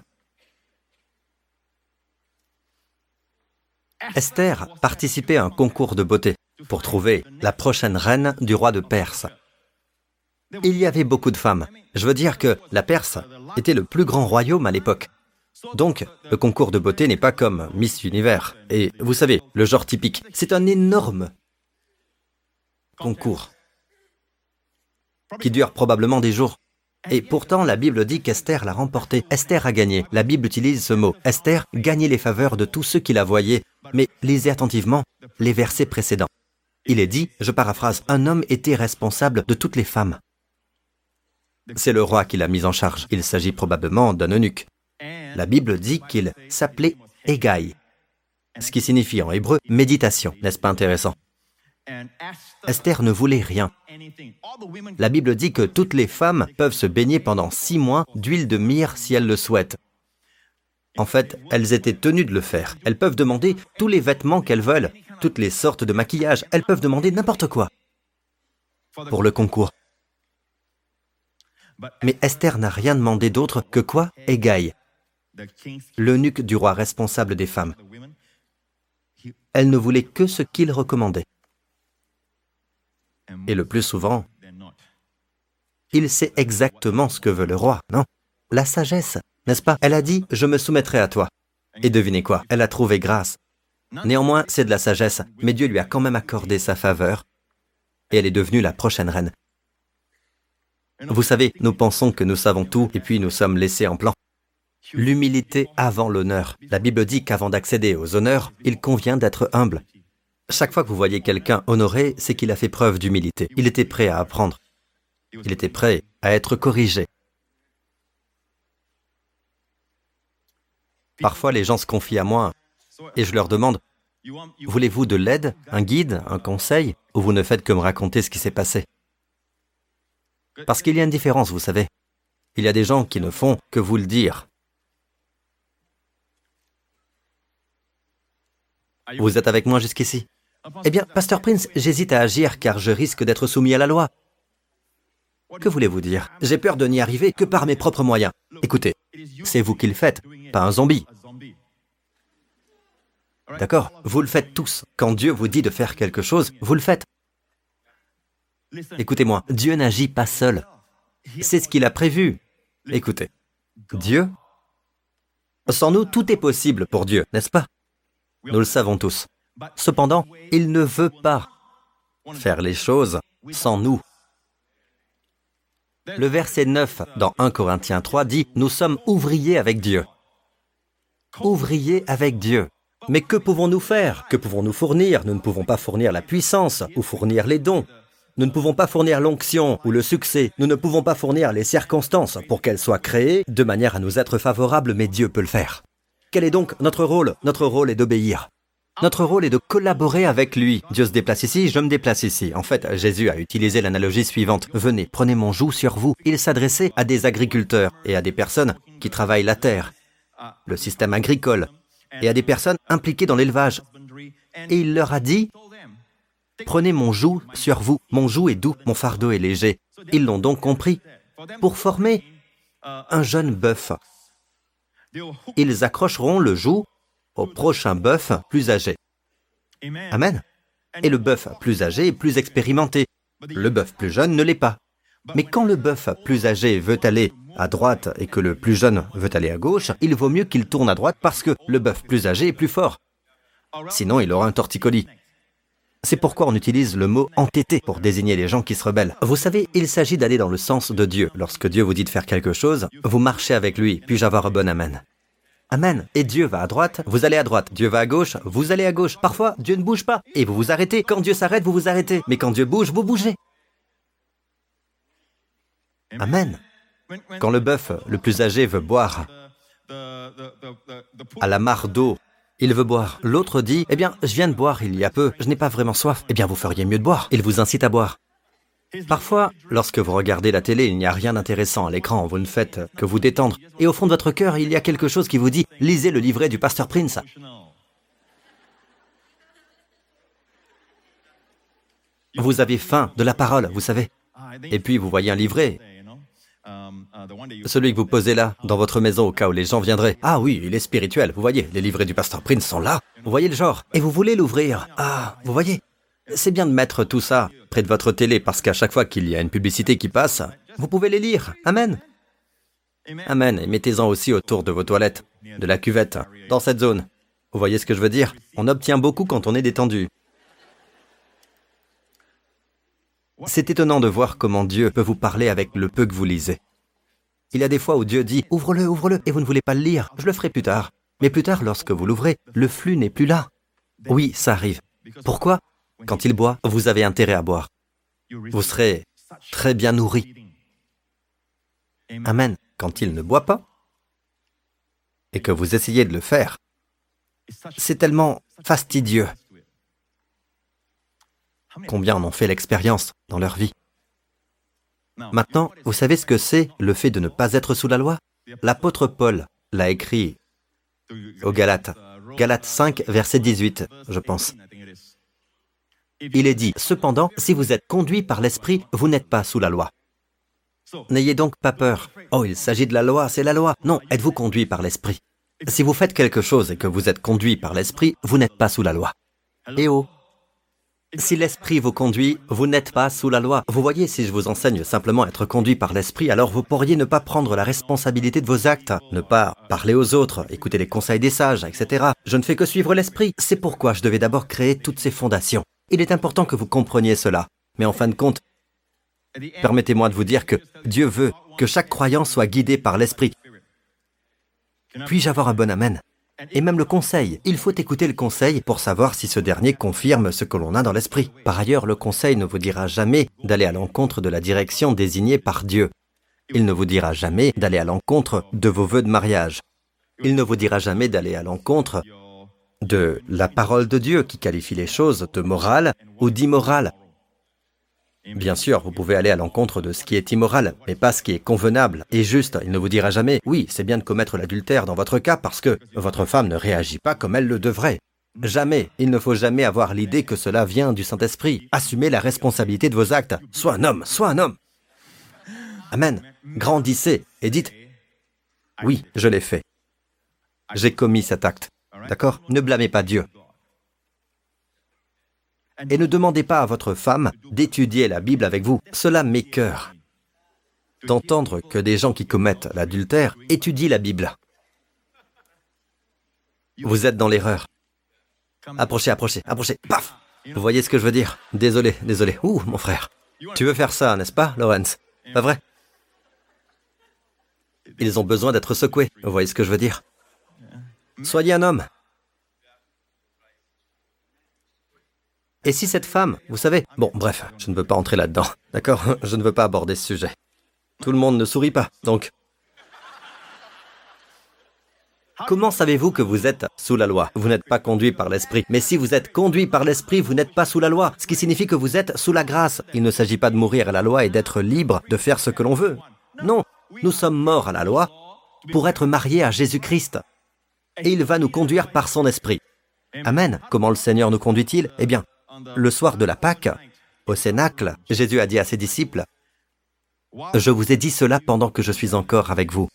Esther participait à un concours de beauté pour trouver la prochaine reine du roi de Perse. Il y avait beaucoup de femmes. Je veux dire que la Perse était le plus grand royaume à l'époque. Donc, le concours de beauté n'est pas comme Miss Univers. Et vous savez, le genre typique, c'est un énorme concours qui dure probablement des jours. Et pourtant, la Bible dit qu'Esther l'a remporté. Esther a gagné. La Bible utilise ce mot. Esther gagnait les faveurs de tous ceux qui la voyaient. Mais lisez attentivement les versets précédents. Il est dit, je paraphrase, un homme était responsable de toutes les femmes. C'est le roi qui l'a mis en charge. Il s'agit probablement d'un eunuque. La Bible dit qu'il s'appelait Égaï, ce qui signifie en hébreu méditation. N'est-ce pas intéressant? Esther ne voulait rien. La Bible dit que toutes les femmes peuvent se baigner pendant six mois d'huile de myrrhe si elles le souhaitent. En fait, elles étaient tenues de le faire. Elles peuvent demander tous les vêtements qu'elles veulent, toutes les sortes de maquillage. Elles peuvent demander n'importe quoi pour le concours. Mais Esther n'a rien demandé d'autre que quoi? Égaï, l'eunuque du roi responsable des femmes. Elle ne voulait que ce qu'il recommandait. Et le plus souvent, il sait exactement ce que veut le roi, non? La sagesse, n'est-ce pas? Elle a dit, je me soumettrai à toi. Et devinez quoi? Elle a trouvé grâce. Néanmoins, c'est de la sagesse, mais Dieu lui a quand même accordé sa faveur, et elle est devenue la prochaine reine. Vous savez, nous pensons que nous savons tout, et puis nous sommes laissés en plan. L'humilité avant l'honneur. La Bible dit qu'avant d'accéder aux honneurs, il convient d'être humble. Chaque fois que vous voyez quelqu'un honoré, c'est qu'il a fait preuve d'humilité. Il était prêt à apprendre. Il était prêt à être corrigé. Parfois, les gens se confient à moi et je leur demande, voulez-vous de l'aide, un guide, un conseil, ou vous ne faites que me raconter ce qui s'est passé? Parce qu'il y a une différence, vous savez. Il y a des gens qui ne font que vous le dire. Vous êtes avec moi jusqu'ici Eh bien, Pasteur Prince, j'hésite à agir car je risque d'être soumis à la loi. Que voulez-vous dire? J'ai peur de n'y arriver que par mes propres moyens. Écoutez, c'est vous qui le faites, pas un zombie. D'accord Vous le faites tous. Quand Dieu vous dit de faire quelque chose, vous le faites. Écoutez-moi, Dieu n'agit pas seul. C'est ce qu'il a prévu. Écoutez, Dieu, sans nous, tout est possible pour Dieu, n'est-ce pas? Nous le savons tous. Cependant, il ne veut pas faire les choses sans nous. Le verset 9 dans 1 Corinthiens 3 dit, Nous sommes ouvriers avec Dieu. Ouvriers avec Dieu. Mais que pouvons-nous faire? Que pouvons-nous fournir? Nous ne pouvons pas fournir la puissance ou fournir les dons. Nous ne pouvons pas fournir l'onction ou le succès. Nous ne pouvons pas fournir les circonstances pour qu'elles soient créées de manière à nous être favorables, mais Dieu peut le faire. Quel est donc notre rôle? Notre rôle est d'obéir. Notre rôle est de collaborer avec lui. Dieu se déplace ici, je me déplace ici. En fait, Jésus a utilisé l'analogie suivante. Venez, prenez mon joug sur vous. Il s'adressait à des agriculteurs et à des personnes qui travaillent la terre, le système agricole, et à des personnes impliquées dans l'élevage. Et il leur a dit, Prenez mon joug sur vous, mon joug est doux, mon fardeau est léger. Ils l'ont donc compris. Pour former un jeune bœuf, ils accrocheront le joug au prochain bœuf plus âgé. Amen. Et le bœuf plus âgé est plus expérimenté. Le bœuf plus jeune ne l'est pas. Mais quand le bœuf plus âgé veut aller à droite et que le plus jeune veut aller à gauche, il vaut mieux qu'il tourne à droite parce que le bœuf plus âgé est plus fort. Sinon, il aura un torticolis. C'est pourquoi on utilise le mot entêté pour désigner les gens qui se rebellent. Vous savez, il s'agit d'aller dans le sens de Dieu. Lorsque Dieu vous dit de faire quelque chose, vous marchez avec lui. Puis-je avoir un bon amen? Amen. Et Dieu va à droite, vous allez à droite. Dieu va à gauche, vous allez à gauche. Parfois, Dieu ne bouge pas. Et vous vous arrêtez. Quand Dieu s'arrête, vous vous arrêtez. Mais quand Dieu bouge, vous bougez. Amen. Quand le bœuf le plus âgé veut boire à la mare d'eau, il veut boire. L'autre dit, eh bien, je viens de boire il y a peu, je n'ai pas vraiment soif. Eh bien, vous feriez mieux de boire. Il vous incite à boire. Parfois, lorsque vous regardez la télé, il n'y a rien d'intéressant à l'écran, vous ne faites que vous détendre. Et au fond de votre cœur, il y a quelque chose qui vous dit, lisez le livret du pasteur Prince. Vous avez faim de la parole, vous savez. Et puis vous voyez un livret. Celui que vous posez là, dans votre maison au cas où les gens viendraient. Ah oui, il est spirituel, vous voyez, les livrets du pasteur Prince sont là. Vous voyez le genre. Et vous voulez l'ouvrir. Ah, vous voyez. C'est bien de mettre tout ça près de votre télé parce qu'à chaque fois qu'il y a une publicité qui passe, vous pouvez les lire. Amen. Amen. Et mettez-en aussi autour de vos toilettes, de la cuvette, dans cette zone. Vous voyez ce que je veux dire? On obtient beaucoup quand on est détendu. C'est étonnant de voir comment Dieu peut vous parler avec le peu que vous lisez. Il y a des fois où Dieu dit ⁇ Ouvre-le, ouvre-le ⁇ et vous ne voulez pas le lire, je le ferai plus tard. Mais plus tard, lorsque vous l'ouvrez, le flux n'est plus là. Oui, ça arrive. Pourquoi? Quand il boit, vous avez intérêt à boire. Vous serez très bien nourri. Amen. Quand il ne boit pas, et que vous essayez de le faire, c'est tellement fastidieux. Combien en ont fait l'expérience dans leur vie? Maintenant, vous savez ce que c'est le fait de ne pas être sous la loi? L'apôtre Paul l'a écrit aux Galates. Galates 5, verset 18, je pense. Il est dit, cependant, si vous êtes conduit par l'Esprit, vous n'êtes pas sous la loi. N'ayez donc pas peur. Oh, il s'agit de la loi, c'est la loi. Non, êtes-vous conduit par l'Esprit? Si vous faites quelque chose et que vous êtes conduit par l'Esprit, vous n'êtes pas sous la loi. Eh oh si l'esprit vous conduit, vous n'êtes pas sous la loi. Vous voyez, si je vous enseigne simplement à être conduit par l'esprit, alors vous pourriez ne pas prendre la responsabilité de vos actes, ne pas parler aux autres, écouter les conseils des sages, etc. Je ne fais que suivre l'esprit. C'est pourquoi je devais d'abord créer toutes ces fondations. Il est important que vous compreniez cela. Mais en fin de compte, permettez-moi de vous dire que Dieu veut que chaque croyant soit guidé par l'esprit. Puis-je avoir un bon amen? Et même le conseil. Il faut écouter le conseil pour savoir si ce dernier confirme ce que l'on a dans l'esprit. Par ailleurs, le conseil ne vous dira jamais d'aller à l'encontre de la direction désignée par Dieu. Il ne vous dira jamais d'aller à l'encontre de vos vœux de mariage. Il ne vous dira jamais d'aller à l'encontre de la parole de Dieu qui qualifie les choses de morales ou d'immorales. Bien sûr, vous pouvez aller à l'encontre de ce qui est immoral, mais pas ce qui est convenable et juste. Il ne vous dira jamais, oui, c'est bien de commettre l'adultère dans votre cas parce que votre femme ne réagit pas comme elle le devrait. Jamais, il ne faut jamais avoir l'idée que cela vient du Saint-Esprit. Assumez la responsabilité de vos actes. Sois un homme, sois un homme. Amen. Grandissez et dites, oui, je l'ai fait. J'ai commis cet acte. D'accord? Ne blâmez pas Dieu. Et ne demandez pas à votre femme d'étudier la Bible avec vous. Cela m'écœure d'entendre que des gens qui commettent l'adultère étudient la Bible. Vous êtes dans l'erreur. Approchez, approchez, approchez. Paf Vous voyez ce que je veux dire? Désolé, désolé. Ouh, mon frère. Tu veux faire ça, n'est-ce pas, Lawrence Pas vrai? Ils ont besoin d'être secoués. Vous voyez ce que je veux dire? Soyez un homme. Et si cette femme, vous savez, bon, bref, je ne veux pas entrer là-dedans, d'accord? Je ne veux pas aborder ce sujet. Tout le monde ne sourit pas, donc... Comment savez-vous que vous êtes sous la loi? Vous n'êtes pas conduit par l'esprit. Mais si vous êtes conduit par l'esprit, vous n'êtes pas sous la loi, ce qui signifie que vous êtes sous la grâce. Il ne s'agit pas de mourir à la loi et d'être libre de faire ce que l'on veut. Non, nous sommes morts à la loi pour être mariés à Jésus-Christ. Et il va nous conduire par son esprit. Amen. Comment le Seigneur nous conduit-il? Eh bien, le soir de la Pâque, au Cénacle, Jésus a dit à ses disciples, Je vous ai dit cela pendant que je suis encore avec vous.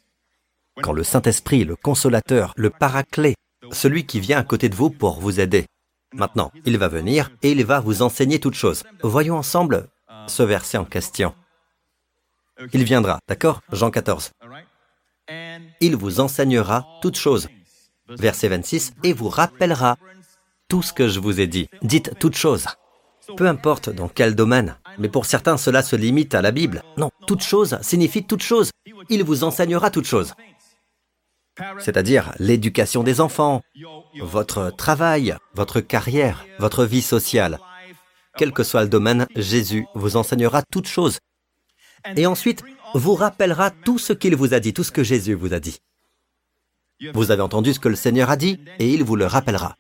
Quand le Saint-Esprit, le consolateur, le paraclet, celui qui vient à côté de vous pour vous aider. Maintenant, il va venir et il va vous enseigner toutes choses. Voyons ensemble ce verset en question. Il viendra, d'accord? Jean 14. Il vous enseignera toutes choses. Verset 26, et vous rappellera tout ce que je vous ai dit. Dites toutes choses. Peu importe dans quel domaine, mais pour certains cela se limite à la Bible. Non, toute chose signifie toute chose. Il vous enseignera toutes choses c'est-à-dire l'éducation des enfants, votre travail, votre carrière, votre vie sociale. Quel que soit le domaine, Jésus vous enseignera toutes choses. Et ensuite, vous rappellera tout ce qu'il vous a dit, tout ce que Jésus vous a dit. Vous avez entendu ce que le Seigneur a dit et il vous le rappellera.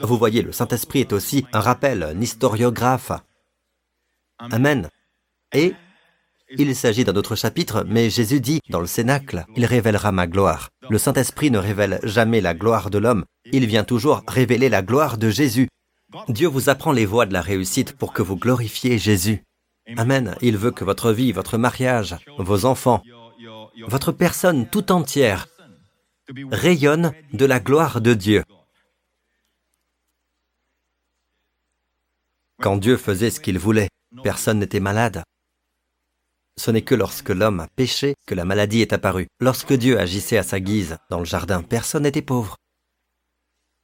Vous voyez, le Saint-Esprit est aussi un rappel, un historiographe. Amen. Et il s'agit d'un autre chapitre, mais Jésus dit dans le Cénacle, Il révélera ma gloire. Le Saint-Esprit ne révèle jamais la gloire de l'homme, il vient toujours révéler la gloire de Jésus. Dieu vous apprend les voies de la réussite pour que vous glorifiez Jésus. Amen. Il veut que votre vie, votre mariage, vos enfants, votre personne tout entière rayonne de la gloire de Dieu. Quand Dieu faisait ce qu'il voulait, personne n'était malade, ce n'est que lorsque l'homme a péché que la maladie est apparue. Lorsque Dieu agissait à sa guise dans le jardin, personne n'était pauvre.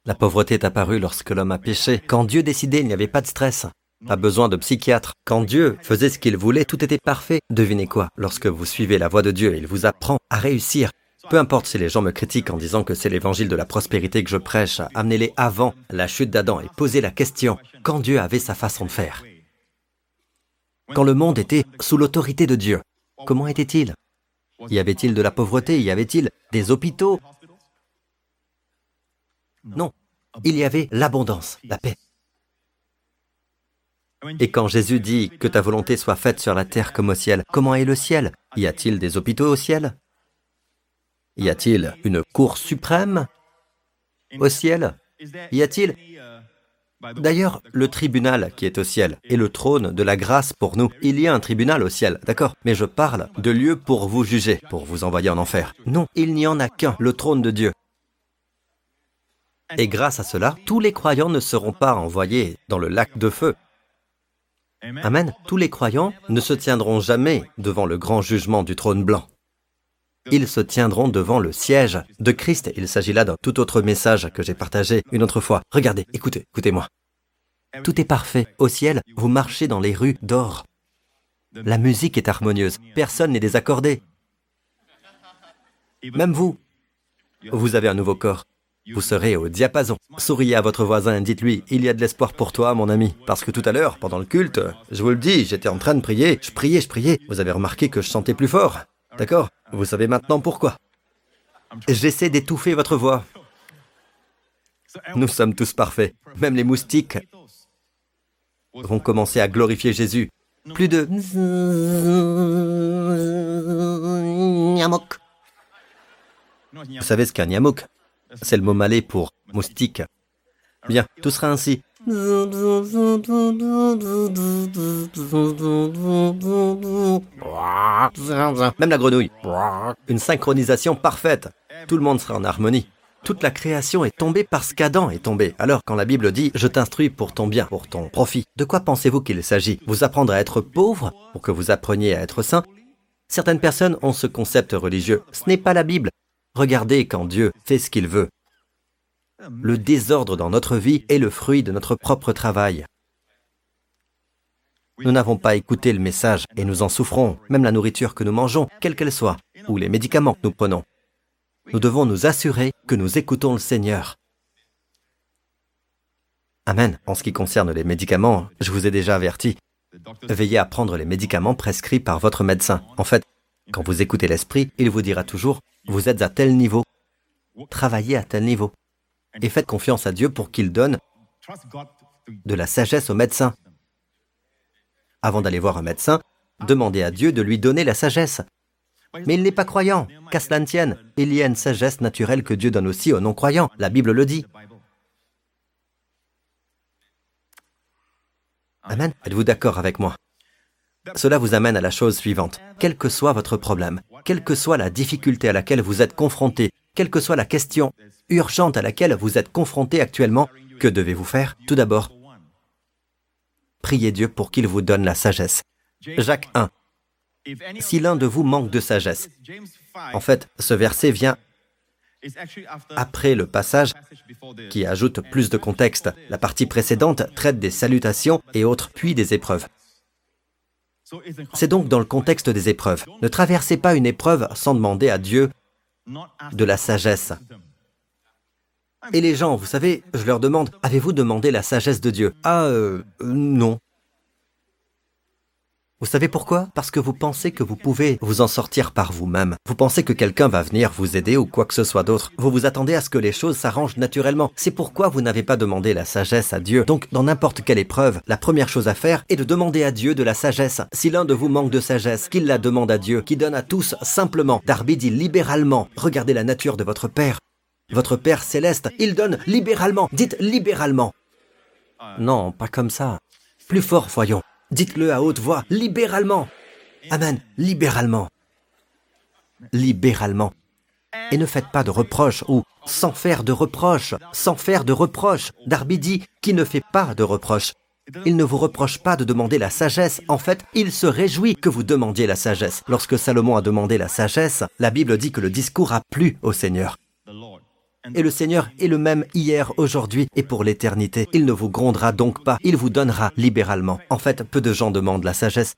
La pauvreté est apparue lorsque l'homme a péché. Quand Dieu décidait, il n'y avait pas de stress. Pas besoin de psychiatre. Quand Dieu faisait ce qu'il voulait, tout était parfait. Devinez quoi? Lorsque vous suivez la voie de Dieu, il vous apprend à réussir. Peu importe si les gens me critiquent en disant que c'est l'évangile de la prospérité que je prêche, amenez-les avant la chute d'Adam et posez la question quand Dieu avait sa façon de faire? Quand le monde était sous l'autorité de Dieu, comment était-il? Y avait-il de la pauvreté? Y avait-il des hôpitaux? Non, il y avait l'abondance, la paix. Et quand Jésus dit que ta volonté soit faite sur la terre comme au ciel, comment est le ciel? Y a-t-il des hôpitaux au ciel? Y a-t-il une cour suprême au ciel? Y a-t-il? D'ailleurs, le tribunal qui est au ciel est le trône de la grâce pour nous. Il y a un tribunal au ciel, d'accord? Mais je parle de lieu pour vous juger, pour vous envoyer en enfer. Non, il n'y en a qu'un, le trône de Dieu. Et grâce à cela, tous les croyants ne seront pas envoyés dans le lac de feu. Amen. Tous les croyants ne se tiendront jamais devant le grand jugement du trône blanc. Ils se tiendront devant le siège de Christ. Il s'agit là d'un tout autre message que j'ai partagé une autre fois. Regardez, écoutez, écoutez-moi. Tout est parfait. Au ciel, vous marchez dans les rues d'or. La musique est harmonieuse. Personne n'est désaccordé. Même vous. Vous avez un nouveau corps. Vous serez au diapason. Souriez à votre voisin et dites-lui, il y a de l'espoir pour toi, mon ami. Parce que tout à l'heure, pendant le culte, je vous le dis, j'étais en train de prier. Je priais, je priais. Vous avez remarqué que je chantais plus fort. D'accord Vous savez maintenant pourquoi. J'essaie d'étouffer votre voix. Nous sommes tous parfaits, même les moustiques. vont commencer à glorifier Jésus. Plus de Nyamok. Vous savez ce qu'un Nyamok C'est le mot malais pour moustique. Bien, tout sera ainsi. Même la grenouille. Une synchronisation parfaite. Tout le monde sera en harmonie. Toute la création est tombée parce qu'Adam est tombé. Alors quand la Bible dit ⁇ Je t'instruis pour ton bien, pour ton profit ⁇ de quoi pensez-vous qu'il s'agit? Vous apprendre à être pauvre pour que vous appreniez à être saint? Certaines personnes ont ce concept religieux. Ce n'est pas la Bible. Regardez quand Dieu fait ce qu'il veut. Le désordre dans notre vie est le fruit de notre propre travail. Nous n'avons pas écouté le message et nous en souffrons, même la nourriture que nous mangeons, quelle qu'elle soit, ou les médicaments que nous prenons. Nous devons nous assurer que nous écoutons le Seigneur. Amen. En ce qui concerne les médicaments, je vous ai déjà averti. Veillez à prendre les médicaments prescrits par votre médecin. En fait, quand vous écoutez l'Esprit, il vous dira toujours, vous êtes à tel niveau, travaillez à tel niveau et faites confiance à Dieu pour qu'il donne de la sagesse au médecin. Avant d'aller voir un médecin, demandez à Dieu de lui donner la sagesse. Mais il n'est pas croyant, qu'à cela ne tienne. Il y a une sagesse naturelle que Dieu donne aussi aux non-croyants. La Bible le dit. Amen. Êtes-vous d'accord avec moi? Cela vous amène à la chose suivante. Quel que soit votre problème, quelle que soit la difficulté à laquelle vous êtes confronté, quelle que soit la question urgente à laquelle vous êtes confronté actuellement, que devez-vous faire Tout d'abord, priez Dieu pour qu'il vous donne la sagesse. Jacques 1. Si l'un de vous manque de sagesse, en fait, ce verset vient après le passage qui ajoute plus de contexte. La partie précédente traite des salutations et autres, puis des épreuves. C'est donc dans le contexte des épreuves. Ne traversez pas une épreuve sans demander à Dieu de la sagesse. Et les gens, vous savez, je leur demande, avez-vous demandé la sagesse de Dieu? Ah, euh, non. Vous savez pourquoi? Parce que vous pensez que vous pouvez vous en sortir par vous-même. Vous pensez que quelqu'un va venir vous aider ou quoi que ce soit d'autre. Vous vous attendez à ce que les choses s'arrangent naturellement. C'est pourquoi vous n'avez pas demandé la sagesse à Dieu. Donc, dans n'importe quelle épreuve, la première chose à faire est de demander à Dieu de la sagesse. Si l'un de vous manque de sagesse, qu'il la demande à Dieu, qui donne à tous simplement. Darby dit libéralement. Regardez la nature de votre Père. Votre Père céleste, il donne libéralement. Dites libéralement. Non, pas comme ça. Plus fort, voyons. Dites-le à haute voix, libéralement. Amen, libéralement. Libéralement. Et ne faites pas de reproches ou sans faire de reproches, sans faire de reproches. Darby dit qui ne fait pas de reproches. Il ne vous reproche pas de demander la sagesse. En fait, il se réjouit que vous demandiez la sagesse. Lorsque Salomon a demandé la sagesse, la Bible dit que le discours a plu au Seigneur. Et le Seigneur est le même hier, aujourd'hui et pour l'éternité. Il ne vous grondera donc pas, il vous donnera libéralement. En fait, peu de gens demandent la sagesse.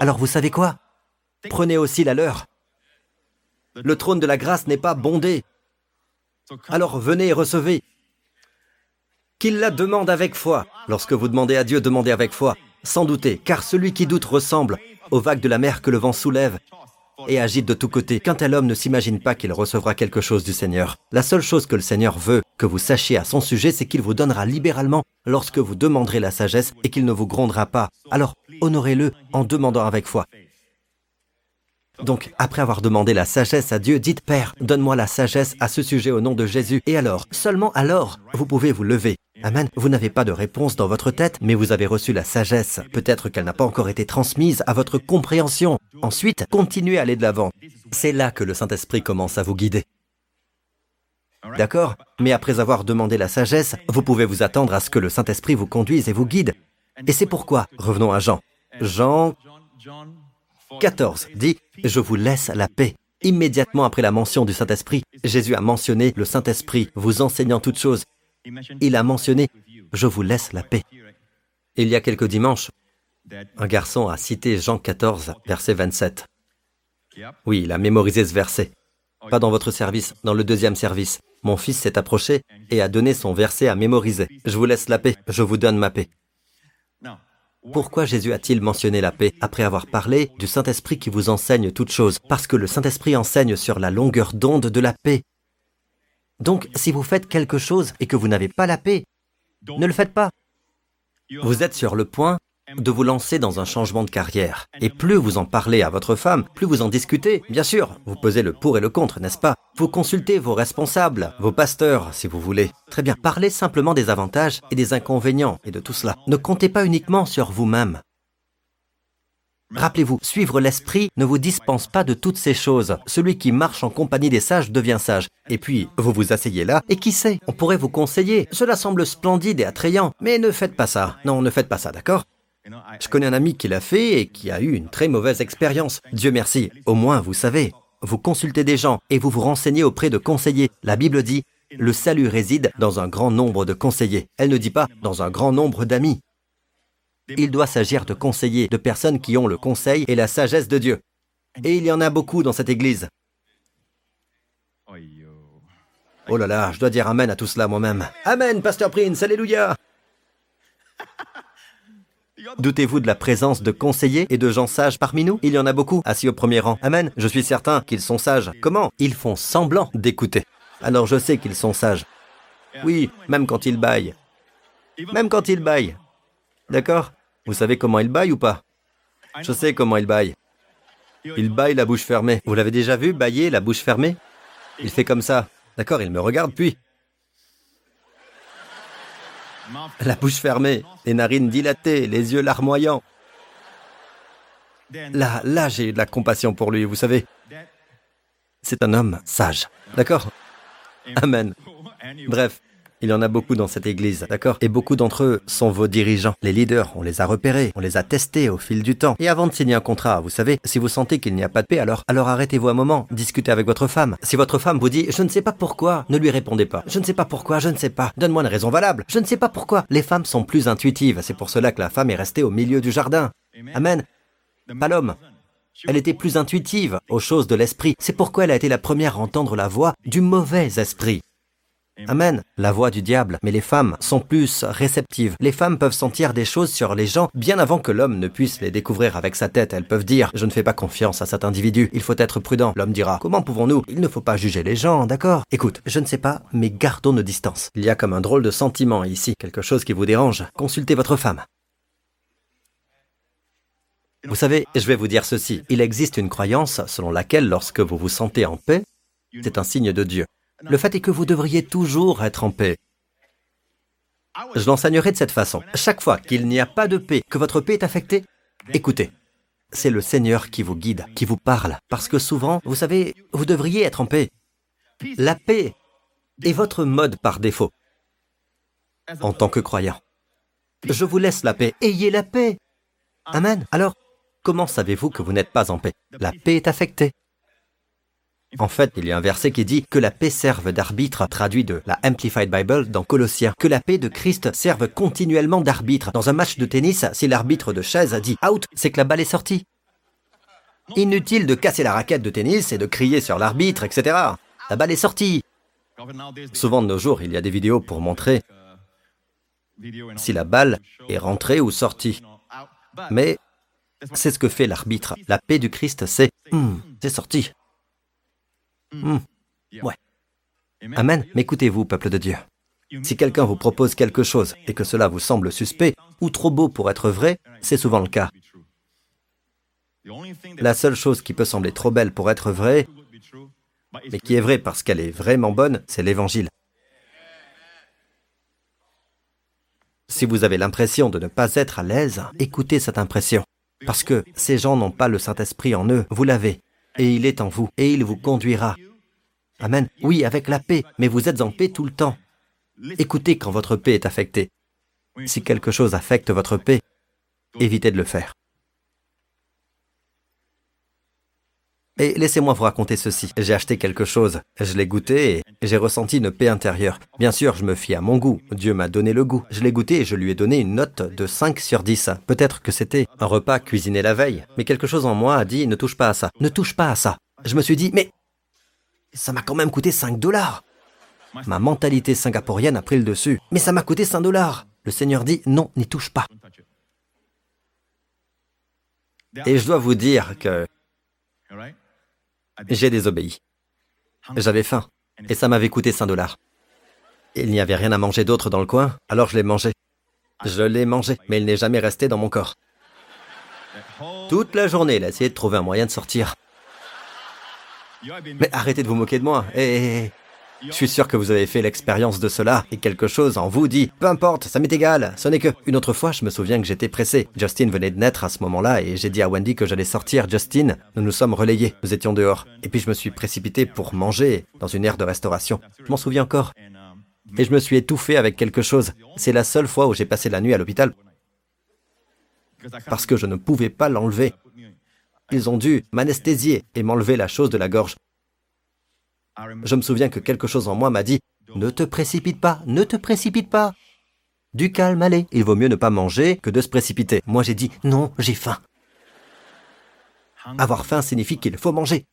Alors vous savez quoi? Prenez aussi la leur. Le trône de la grâce n'est pas bondé. Alors venez et recevez. Qu'il la demande avec foi. Lorsque vous demandez à Dieu, demandez avec foi, sans douter, car celui qui doute ressemble aux vagues de la mer que le vent soulève et agite de tous côtés. Qu'un tel homme ne s'imagine pas qu'il recevra quelque chose du Seigneur. La seule chose que le Seigneur veut que vous sachiez à son sujet, c'est qu'il vous donnera libéralement lorsque vous demanderez la sagesse et qu'il ne vous grondera pas. Alors, honorez-le en demandant avec foi. Donc, après avoir demandé la sagesse à Dieu, dites Père, donne-moi la sagesse à ce sujet au nom de Jésus. Et alors, seulement alors, vous pouvez vous lever. Amen. Vous n'avez pas de réponse dans votre tête, mais vous avez reçu la sagesse. Peut-être qu'elle n'a pas encore été transmise à votre compréhension. Ensuite, continuez à aller de l'avant. C'est là que le Saint-Esprit commence à vous guider. D'accord? Mais après avoir demandé la sagesse, vous pouvez vous attendre à ce que le Saint-Esprit vous conduise et vous guide. Et c'est pourquoi, revenons à Jean. Jean 14 dit, Je vous laisse la paix. Immédiatement après la mention du Saint-Esprit, Jésus a mentionné le Saint-Esprit vous enseignant toutes choses. Il a mentionné, Je vous laisse la paix. Il y a quelques dimanches, un garçon a cité Jean 14, verset 27. Oui, il a mémorisé ce verset. Pas dans votre service, dans le deuxième service. Mon fils s'est approché et a donné son verset à mémoriser. Je vous laisse la paix, je vous donne ma paix. Pourquoi Jésus a-t-il mentionné la paix après avoir parlé du Saint-Esprit qui vous enseigne toutes choses? Parce que le Saint-Esprit enseigne sur la longueur d'onde de la paix. Donc, si vous faites quelque chose et que vous n'avez pas la paix, ne le faites pas. Vous êtes sur le point de vous lancer dans un changement de carrière. Et plus vous en parlez à votre femme, plus vous en discutez, bien sûr, vous pesez le pour et le contre, n'est-ce pas? Vous consultez vos responsables, vos pasteurs, si vous voulez. Très bien, parlez simplement des avantages et des inconvénients et de tout cela. Ne comptez pas uniquement sur vous-même. Rappelez-vous, suivre l'esprit ne vous dispense pas de toutes ces choses. Celui qui marche en compagnie des sages devient sage. Et puis, vous vous asseyez là, et qui sait, on pourrait vous conseiller. Cela semble splendide et attrayant, mais ne faites pas ça. Non, ne faites pas ça, d'accord? Je connais un ami qui l'a fait et qui a eu une très mauvaise expérience. Dieu merci, au moins vous savez. Vous consultez des gens et vous vous renseignez auprès de conseillers. La Bible dit, le salut réside dans un grand nombre de conseillers. Elle ne dit pas dans un grand nombre d'amis. Il doit s'agir de conseillers, de personnes qui ont le conseil et la sagesse de Dieu. Et il y en a beaucoup dans cette Église. Oh là là, je dois dire Amen à tout cela moi-même. Amen, Pasteur Prince, Alléluia. Doutez-vous de la présence de conseillers et de gens sages parmi nous? Il y en a beaucoup, assis au premier rang. Amen. Je suis certain qu'ils sont sages. Comment? Ils font semblant d'écouter. Alors je sais qu'ils sont sages. Oui, même quand ils baillent. Même quand ils baillent. D'accord Vous savez comment il baille ou pas? Je sais comment il baille. Il baille la bouche fermée. Vous l'avez déjà vu bailler la bouche fermée? Il fait comme ça. D'accord, il me regarde puis. La bouche fermée, les narines dilatées, les yeux larmoyants. Là, là, j'ai de la compassion pour lui, vous savez. C'est un homme sage. D'accord? Amen. Bref, il y en a beaucoup dans cette église, d'accord? Et beaucoup d'entre eux sont vos dirigeants. Les leaders, on les a repérés, on les a testés au fil du temps. Et avant de signer un contrat, vous savez, si vous sentez qu'il n'y a pas de paix, alors, alors arrêtez-vous un moment, discutez avec votre femme. Si votre femme vous dit, je ne sais pas pourquoi, ne lui répondez pas. Je ne sais pas pourquoi, je ne sais pas. Donne-moi une raison valable. Je ne sais pas pourquoi. Les femmes sont plus intuitives. C'est pour cela que la femme est restée au milieu du jardin. Amen. Pas l'homme. Elle était plus intuitive aux choses de l'esprit. C'est pourquoi elle a été la première à entendre la voix du mauvais esprit. Amen. La voix du diable. Mais les femmes sont plus réceptives. Les femmes peuvent sentir des choses sur les gens bien avant que l'homme ne puisse les découvrir avec sa tête. Elles peuvent dire, je ne fais pas confiance à cet individu. Il faut être prudent. L'homme dira, comment pouvons-nous? Il ne faut pas juger les gens, d'accord? Écoute, je ne sais pas, mais gardons nos distances. Il y a comme un drôle de sentiment ici. Quelque chose qui vous dérange? Consultez votre femme. Vous savez, je vais vous dire ceci. Il existe une croyance selon laquelle lorsque vous vous sentez en paix, c'est un signe de Dieu. Le fait est que vous devriez toujours être en paix. Je l'enseignerai de cette façon. Chaque fois qu'il n'y a pas de paix, que votre paix est affectée, écoutez. C'est le Seigneur qui vous guide, qui vous parle. Parce que souvent, vous savez, vous devriez être en paix. La paix est votre mode par défaut. En tant que croyant. Je vous laisse la paix. Ayez la paix. Amen. Alors, comment savez-vous que vous n'êtes pas en paix? La paix est affectée. En fait, il y a un verset qui dit que la paix serve d'arbitre, traduit de la Amplified Bible dans Colossiens, que la paix de Christ serve continuellement d'arbitre. Dans un match de tennis, si l'arbitre de chaise dit out, c'est que la balle est sortie. Inutile de casser la raquette de tennis et de crier sur l'arbitre, etc. La balle est sortie. Souvent de nos jours, il y a des vidéos pour montrer si la balle est rentrée ou sortie. Mais c'est ce que fait l'arbitre. La paix du Christ, c'est hmm, c'est sorti. Hmm. Ouais. Amen. Mais écoutez-vous, peuple de Dieu. Si quelqu'un vous propose quelque chose et que cela vous semble suspect ou trop beau pour être vrai, c'est souvent le cas. La seule chose qui peut sembler trop belle pour être vraie, mais qui est vraie parce qu'elle est vraiment bonne, c'est l'Évangile. Si vous avez l'impression de ne pas être à l'aise, écoutez cette impression. Parce que ces gens n'ont pas le Saint-Esprit en eux, vous l'avez et il est en vous, et il vous conduira. Amen. Oui, avec la paix, mais vous êtes en paix tout le temps. Écoutez quand votre paix est affectée. Si quelque chose affecte votre paix, évitez de le faire. Et laissez-moi vous raconter ceci. J'ai acheté quelque chose, je l'ai goûté et j'ai ressenti une paix intérieure. Bien sûr, je me fie à mon goût. Dieu m'a donné le goût. Je l'ai goûté et je lui ai donné une note de 5 sur 10. Peut-être que c'était un repas cuisiné la veille, mais quelque chose en moi a dit ne touche pas à ça. Ne touche pas à ça. Je me suis dit mais ça m'a quand même coûté 5 dollars. Ma mentalité singapourienne a pris le dessus. Mais ça m'a coûté 5 dollars. Le Seigneur dit non, n'y touche pas. Et je dois vous dire que j'ai désobéi. J'avais faim, et ça m'avait coûté 5 dollars. Il n'y avait rien à manger d'autre dans le coin, alors je l'ai mangé. Je l'ai mangé, mais il n'est jamais resté dans mon corps. Toute la journée, il a essayé de trouver un moyen de sortir. Mais arrêtez de vous moquer de moi. Et je suis sûr que vous avez fait l'expérience de cela et quelque chose en vous dit Peu importe, ça m'est égal, ce n'est que. Une autre fois, je me souviens que j'étais pressé. Justin venait de naître à ce moment-là et j'ai dit à Wendy que j'allais sortir. Justin, nous nous sommes relayés, nous étions dehors. Et puis je me suis précipité pour manger dans une aire de restauration. Je m'en souviens encore. Et je me suis étouffé avec quelque chose. C'est la seule fois où j'ai passé la nuit à l'hôpital parce que je ne pouvais pas l'enlever. Ils ont dû m'anesthésier et m'enlever la chose de la gorge. Je me souviens que quelque chose en moi m'a dit ⁇ Ne te précipite pas, ne te précipite pas !⁇ Du calme, allez, il vaut mieux ne pas manger que de se précipiter. Moi j'ai dit ⁇ Non, j'ai faim ⁇ Avoir faim signifie qu'il faut manger.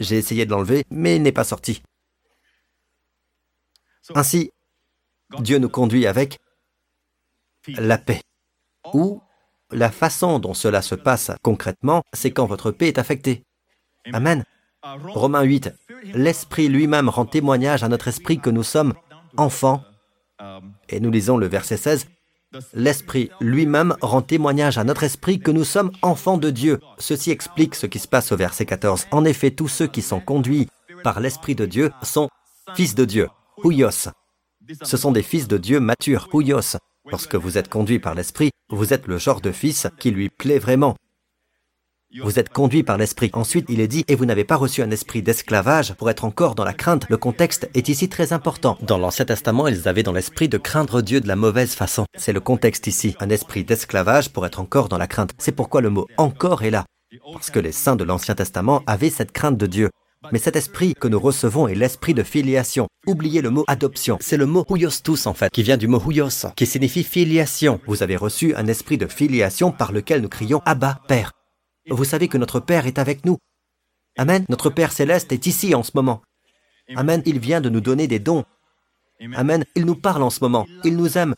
J'ai essayé de l'enlever, mais il n'est pas sorti. Ainsi, Dieu nous conduit avec la paix. Ou la façon dont cela se passe concrètement, c'est quand votre paix est affectée. Amen. Romains 8. L'Esprit lui-même rend témoignage à notre esprit que nous sommes enfants. Et nous lisons le verset 16. L'Esprit lui-même rend témoignage à notre esprit que nous sommes enfants de Dieu. Ceci explique ce qui se passe au verset 14. En effet, tous ceux qui sont conduits par l'Esprit de Dieu sont fils de Dieu, Huyos. Ce sont des fils de Dieu matures, Huyos. Lorsque vous êtes conduit par l'Esprit, vous êtes le genre de fils qui lui plaît vraiment. Vous êtes conduit par l'Esprit. Ensuite, il est dit, et vous n'avez pas reçu un esprit d'esclavage pour être encore dans la crainte. Le contexte est ici très important. Dans l'Ancien Testament, ils avaient dans l'esprit de craindre Dieu de la mauvaise façon. C'est le contexte ici. Un esprit d'esclavage pour être encore dans la crainte. C'est pourquoi le mot encore est là. Parce que les saints de l'Ancien Testament avaient cette crainte de Dieu. Mais cet esprit que nous recevons est l'esprit de filiation. Oubliez le mot adoption. C'est le mot tous en fait, qui vient du mot huyos, qui signifie filiation. Vous avez reçu un esprit de filiation par lequel nous crions Abba, Père. Vous savez que notre Père est avec nous. Amen. Notre Père céleste est ici en ce moment. Amen. Il vient de nous donner des dons. Amen. Il nous parle en ce moment. Il nous aime.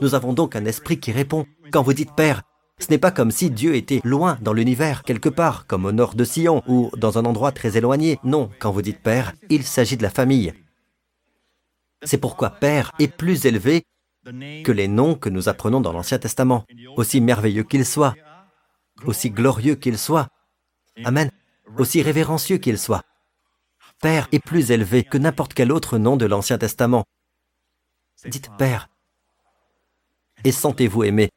Nous avons donc un esprit qui répond. Quand vous dites Père, ce n'est pas comme si Dieu était loin dans l'univers, quelque part, comme au nord de Sion, ou dans un endroit très éloigné. Non, quand vous dites Père, il s'agit de la famille. C'est pourquoi Père est plus élevé que les noms que nous apprenons dans l'Ancien Testament, aussi merveilleux qu'ils soient, aussi glorieux qu'ils soient. Amen. Aussi révérencieux qu'ils soient. Père est plus élevé que n'importe quel autre nom de l'Ancien Testament. Dites Père. Et sentez-vous aimé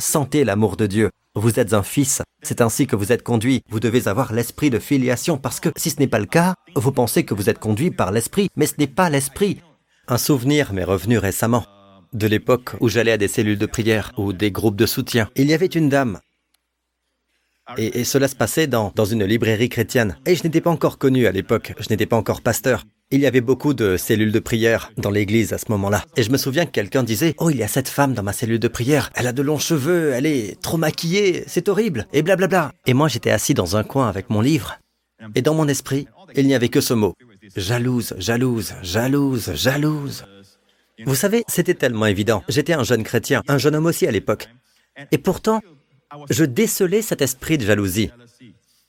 Sentez l'amour de Dieu. Vous êtes un fils. C'est ainsi que vous êtes conduit. Vous devez avoir l'esprit de filiation parce que si ce n'est pas le cas, vous pensez que vous êtes conduit par l'esprit, mais ce n'est pas l'esprit. Un souvenir m'est revenu récemment de l'époque où j'allais à des cellules de prière ou des groupes de soutien. Il y avait une dame. Et, cela se passait dans, une librairie chrétienne. Et je n'étais pas encore connu à l'époque. Je n'étais pas encore pasteur. Il y avait beaucoup de cellules de prière dans l'église à ce moment-là. Et je me souviens que quelqu'un disait Oh, il y a cette femme dans ma cellule de prière. Elle a de longs cheveux, elle est trop maquillée, c'est horrible. Et blablabla. Et moi, j'étais assis dans un coin avec mon livre. Et dans mon esprit, il n'y avait que ce mot Jalouse, jalouse, jalouse, jalouse. Vous savez, c'était tellement évident. J'étais un jeune chrétien, un jeune homme aussi à l'époque. Et pourtant, je décelais cet esprit de jalousie.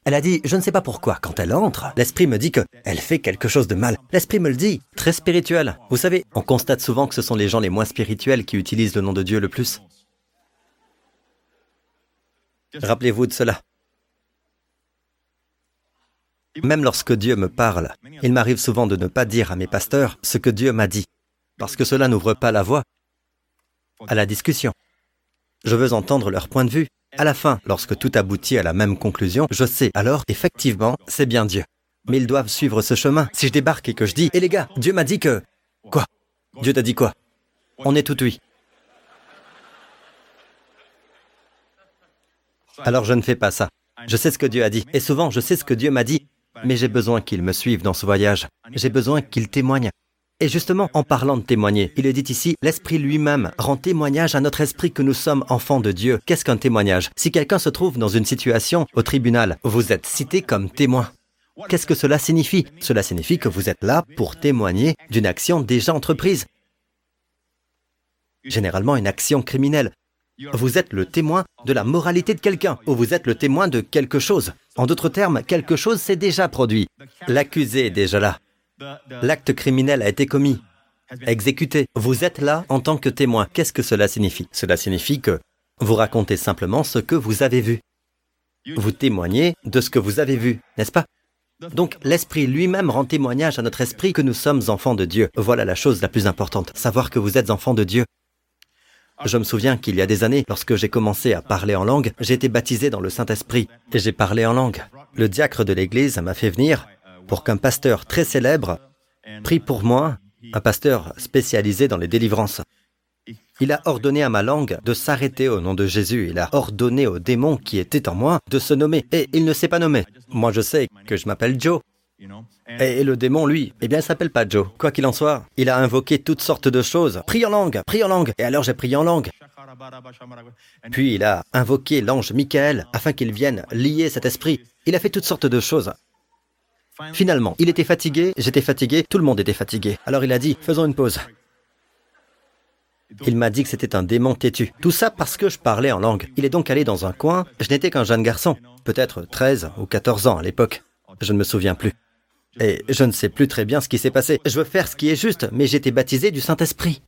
Elle a dit, je ne sais pas pourquoi, quand elle entre, l'esprit me dit que elle fait quelque chose de mal. L'esprit me le dit, très spirituel. Vous savez, on constate souvent que ce sont les gens les moins spirituels qui utilisent le nom de Dieu le plus. Rappelez-vous de cela. Même lorsque Dieu me parle, il m'arrive souvent de ne pas dire à mes pasteurs ce que Dieu m'a dit, parce que cela n'ouvre pas la voie à la discussion. Je veux entendre leur point de vue, à la fin, lorsque tout aboutit à la même conclusion, je sais alors, effectivement, c'est bien Dieu. Mais ils doivent suivre ce chemin. Si je débarque et que je dis, hé les gars, Dieu m'a dit que... Quoi? Dieu t'a dit quoi? On est tout oui. Alors je ne fais pas ça. Je sais ce que Dieu a dit. Et souvent, je sais ce que Dieu m'a dit. Mais j'ai besoin qu'il me suive dans ce voyage. J'ai besoin qu'il témoigne. Et justement, en parlant de témoigner, il est dit ici, l'Esprit lui-même rend témoignage à notre esprit que nous sommes enfants de Dieu. Qu'est-ce qu'un témoignage? Si quelqu'un se trouve dans une situation au tribunal, vous êtes cité comme témoin. Qu'est-ce que cela signifie? Cela signifie que vous êtes là pour témoigner d'une action déjà entreprise. Généralement une action criminelle. Vous êtes le témoin de la moralité de quelqu'un, ou vous êtes le témoin de quelque chose. En d'autres termes, quelque chose s'est déjà produit. L'accusé est déjà là. L'acte criminel a été commis. exécuté. Vous êtes là en tant que témoin. Qu'est-ce que cela signifie? Cela signifie que vous racontez simplement ce que vous avez vu. Vous témoignez de ce que vous avez vu, n'est-ce pas? Donc l'Esprit lui-même rend témoignage à notre esprit que nous sommes enfants de Dieu. Voilà la chose la plus importante, savoir que vous êtes enfants de Dieu. Je me souviens qu'il y a des années, lorsque j'ai commencé à parler en langue, j'ai été baptisé dans le Saint-Esprit et j'ai parlé en langue. Le diacre de l'Église m'a fait venir pour qu'un pasteur très célèbre prie pour moi, un pasteur spécialisé dans les délivrances. Il a ordonné à ma langue de s'arrêter au nom de Jésus. Il a ordonné au démon qui était en moi de se nommer. Et il ne s'est pas nommé. Moi, je sais que je m'appelle Joe. Et le démon, lui, eh bien, il s'appelle pas Joe. Quoi qu'il en soit, il a invoqué toutes sortes de choses. Prie en langue, prie en langue. Et alors j'ai prié en langue. Puis il a invoqué l'ange Michael afin qu'il vienne lier cet esprit. Il a fait toutes sortes de choses. Finalement, il était fatigué, j'étais fatigué, tout le monde était fatigué. Alors il a dit, faisons une pause. Il m'a dit que c'était un démon têtu. Tout ça parce que je parlais en langue. Il est donc allé dans un coin. Je n'étais qu'un jeune garçon, peut-être 13 ou 14 ans à l'époque. Je ne me souviens plus. Et je ne sais plus très bien ce qui s'est passé. Je veux faire ce qui est juste, mais j'étais baptisé du Saint-Esprit.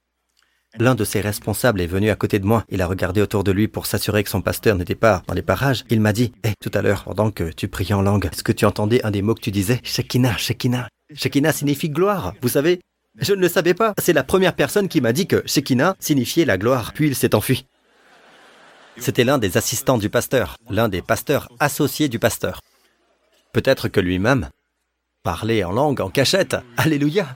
L'un de ses responsables est venu à côté de moi. Il a regardé autour de lui pour s'assurer que son pasteur n'était pas dans les parages. Il m'a dit, hé, tout à l'heure, pendant que tu priais en langue, est-ce que tu entendais un des mots que tu disais? Shekinah, Shekinah. Shekinah signifie gloire. Vous savez, je ne le savais pas. C'est la première personne qui m'a dit que Shekinah signifiait la gloire. Puis il s'est enfui. C'était l'un des assistants du pasteur, l'un des pasteurs associés du pasteur. Peut-être que lui-même parlait en langue, en cachette. Alléluia.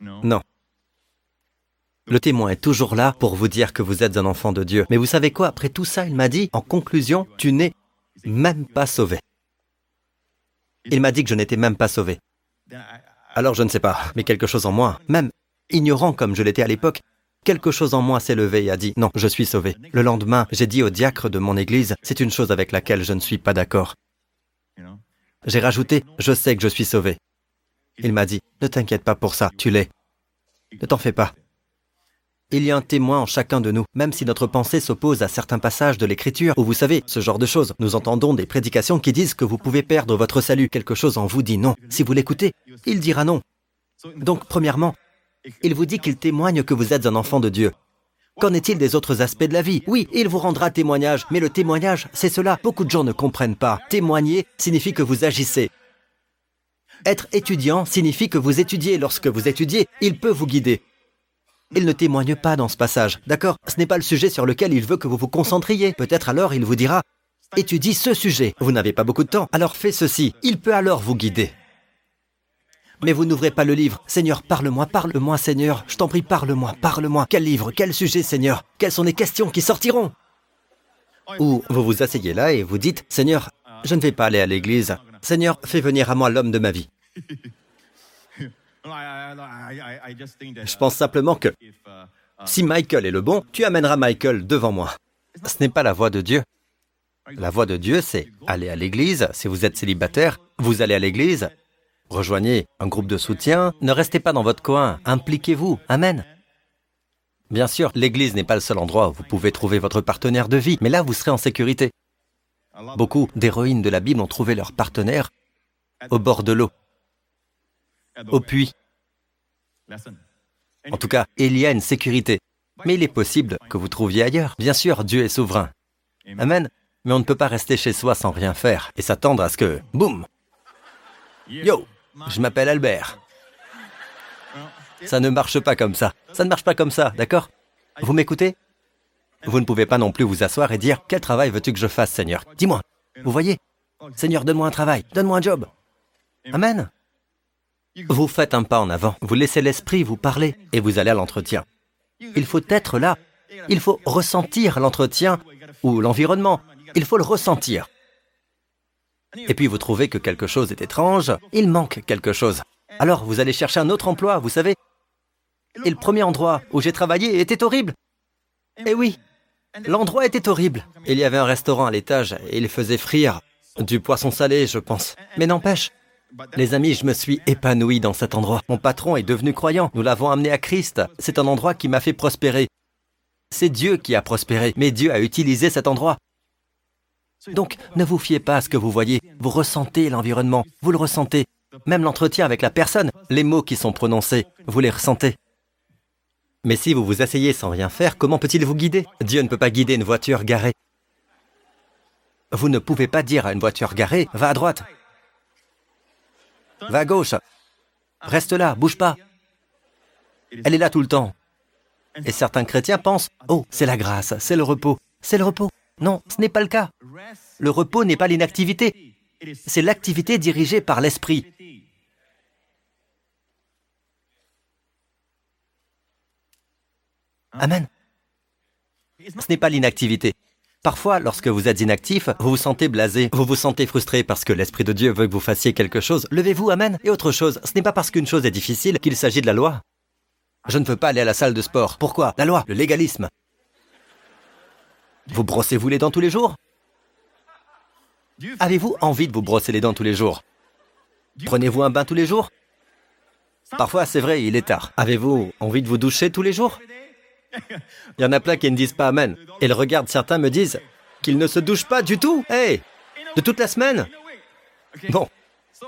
Non. Le témoin est toujours là pour vous dire que vous êtes un enfant de Dieu. Mais vous savez quoi? Après tout ça, il m'a dit, en conclusion, tu n'es même pas sauvé. Il m'a dit que je n'étais même pas sauvé. Alors je ne sais pas, mais quelque chose en moi, même ignorant comme je l'étais à l'époque, quelque chose en moi s'est levé et a dit non, je suis sauvé. Le lendemain, j'ai dit au diacre de mon église, c'est une chose avec laquelle je ne suis pas d'accord. J'ai rajouté, je sais que je suis sauvé. Il m'a dit, ne t'inquiète pas pour ça, tu l'es. Ne t'en fais pas. Il y a un témoin en chacun de nous, même si notre pensée s'oppose à certains passages de l'Écriture, où vous savez, ce genre de choses. Nous entendons des prédications qui disent que vous pouvez perdre votre salut. Quelque chose en vous dit non. Si vous l'écoutez, il dira non. Donc, premièrement, il vous dit qu'il témoigne que vous êtes un enfant de Dieu. Qu'en est-il des autres aspects de la vie? Oui, il vous rendra témoignage, mais le témoignage, c'est cela. Beaucoup de gens ne comprennent pas. Témoigner signifie que vous agissez. Être étudiant signifie que vous étudiez. Lorsque vous étudiez, il peut vous guider. Il ne témoigne pas dans ce passage, d'accord? Ce n'est pas le sujet sur lequel il veut que vous vous concentriez. Peut-être alors il vous dira, étudie ce sujet. Vous n'avez pas beaucoup de temps, alors fais ceci. Il peut alors vous guider. Mais vous n'ouvrez pas le livre. Seigneur, parle-moi, parle-moi, Seigneur. Je t'en prie, parle-moi, parle-moi. Quel livre, quel sujet, Seigneur? Quelles sont les questions qui sortiront? Ou vous vous asseyez là et vous dites, Seigneur, je ne vais pas aller à l'église. Seigneur, fais venir à moi l'homme de ma vie. Je pense simplement que si Michael est le bon, tu amèneras Michael devant moi. Ce n'est pas la voie de Dieu. La voie de Dieu, c'est aller à l'église. Si vous êtes célibataire, vous allez à l'église. Rejoignez un groupe de soutien. Ne restez pas dans votre coin. Impliquez-vous. Amen. Bien sûr, l'église n'est pas le seul endroit où vous pouvez trouver votre partenaire de vie, mais là, vous serez en sécurité. Beaucoup d'héroïnes de la Bible ont trouvé leur partenaire au bord de l'eau au puits. En tout cas, il y a une sécurité. Mais il est possible que vous trouviez ailleurs. Bien sûr, Dieu est souverain. Amen. Mais on ne peut pas rester chez soi sans rien faire et s'attendre à ce que, boum Yo, je m'appelle Albert. Ça ne marche pas comme ça. Ça ne marche pas comme ça, d'accord? Vous m'écoutez? Vous ne pouvez pas non plus vous asseoir et dire, quel travail veux-tu que je fasse, Seigneur? Dis-moi. Vous voyez? Seigneur, donne-moi un travail, donne-moi un job. Amen. Vous faites un pas en avant, vous laissez l'esprit vous parler et vous allez à l'entretien. Il faut être là, il faut ressentir l'entretien ou l'environnement, il faut le ressentir. Et puis vous trouvez que quelque chose est étrange, il manque quelque chose. Alors vous allez chercher un autre emploi, vous savez. Et le premier endroit où j'ai travaillé était horrible. Eh oui, l'endroit était horrible. Il y avait un restaurant à l'étage et il faisait frire du poisson salé, je pense. Mais n'empêche, les amis, je me suis épanoui dans cet endroit. Mon patron est devenu croyant. Nous l'avons amené à Christ. C'est un endroit qui m'a fait prospérer. C'est Dieu qui a prospéré, mais Dieu a utilisé cet endroit. Donc, ne vous fiez pas à ce que vous voyez. Vous ressentez l'environnement. Vous le ressentez. Même l'entretien avec la personne, les mots qui sont prononcés, vous les ressentez. Mais si vous vous asseyez sans rien faire, comment peut-il vous guider? Dieu ne peut pas guider une voiture garée. Vous ne pouvez pas dire à une voiture garée, va à droite, va à gauche, reste là, bouge pas. Elle est là tout le temps. Et certains chrétiens pensent, oh, c'est la grâce, c'est le repos, c'est le repos. Non, ce n'est pas le cas. Le repos n'est pas l'inactivité, c'est l'activité dirigée par l'esprit. Amen. Ce n'est pas l'inactivité. Parfois, lorsque vous êtes inactif, vous vous sentez blasé, vous vous sentez frustré parce que l'Esprit de Dieu veut que vous fassiez quelque chose. Levez-vous, Amen. Et autre chose, ce n'est pas parce qu'une chose est difficile qu'il s'agit de la loi. Je ne veux pas aller à la salle de sport. Pourquoi? La loi, le légalisme. Vous brossez-vous les dents tous les jours? Avez-vous envie de vous brosser les dents tous les jours? Prenez-vous un bain tous les jours? Parfois, c'est vrai, il est tard. Avez-vous envie de vous doucher tous les jours? Il y en a plein qui ne disent pas Amen. Et le regardent, certains me disent qu'ils ne se douchent pas du tout. Hey De toute la semaine Bon.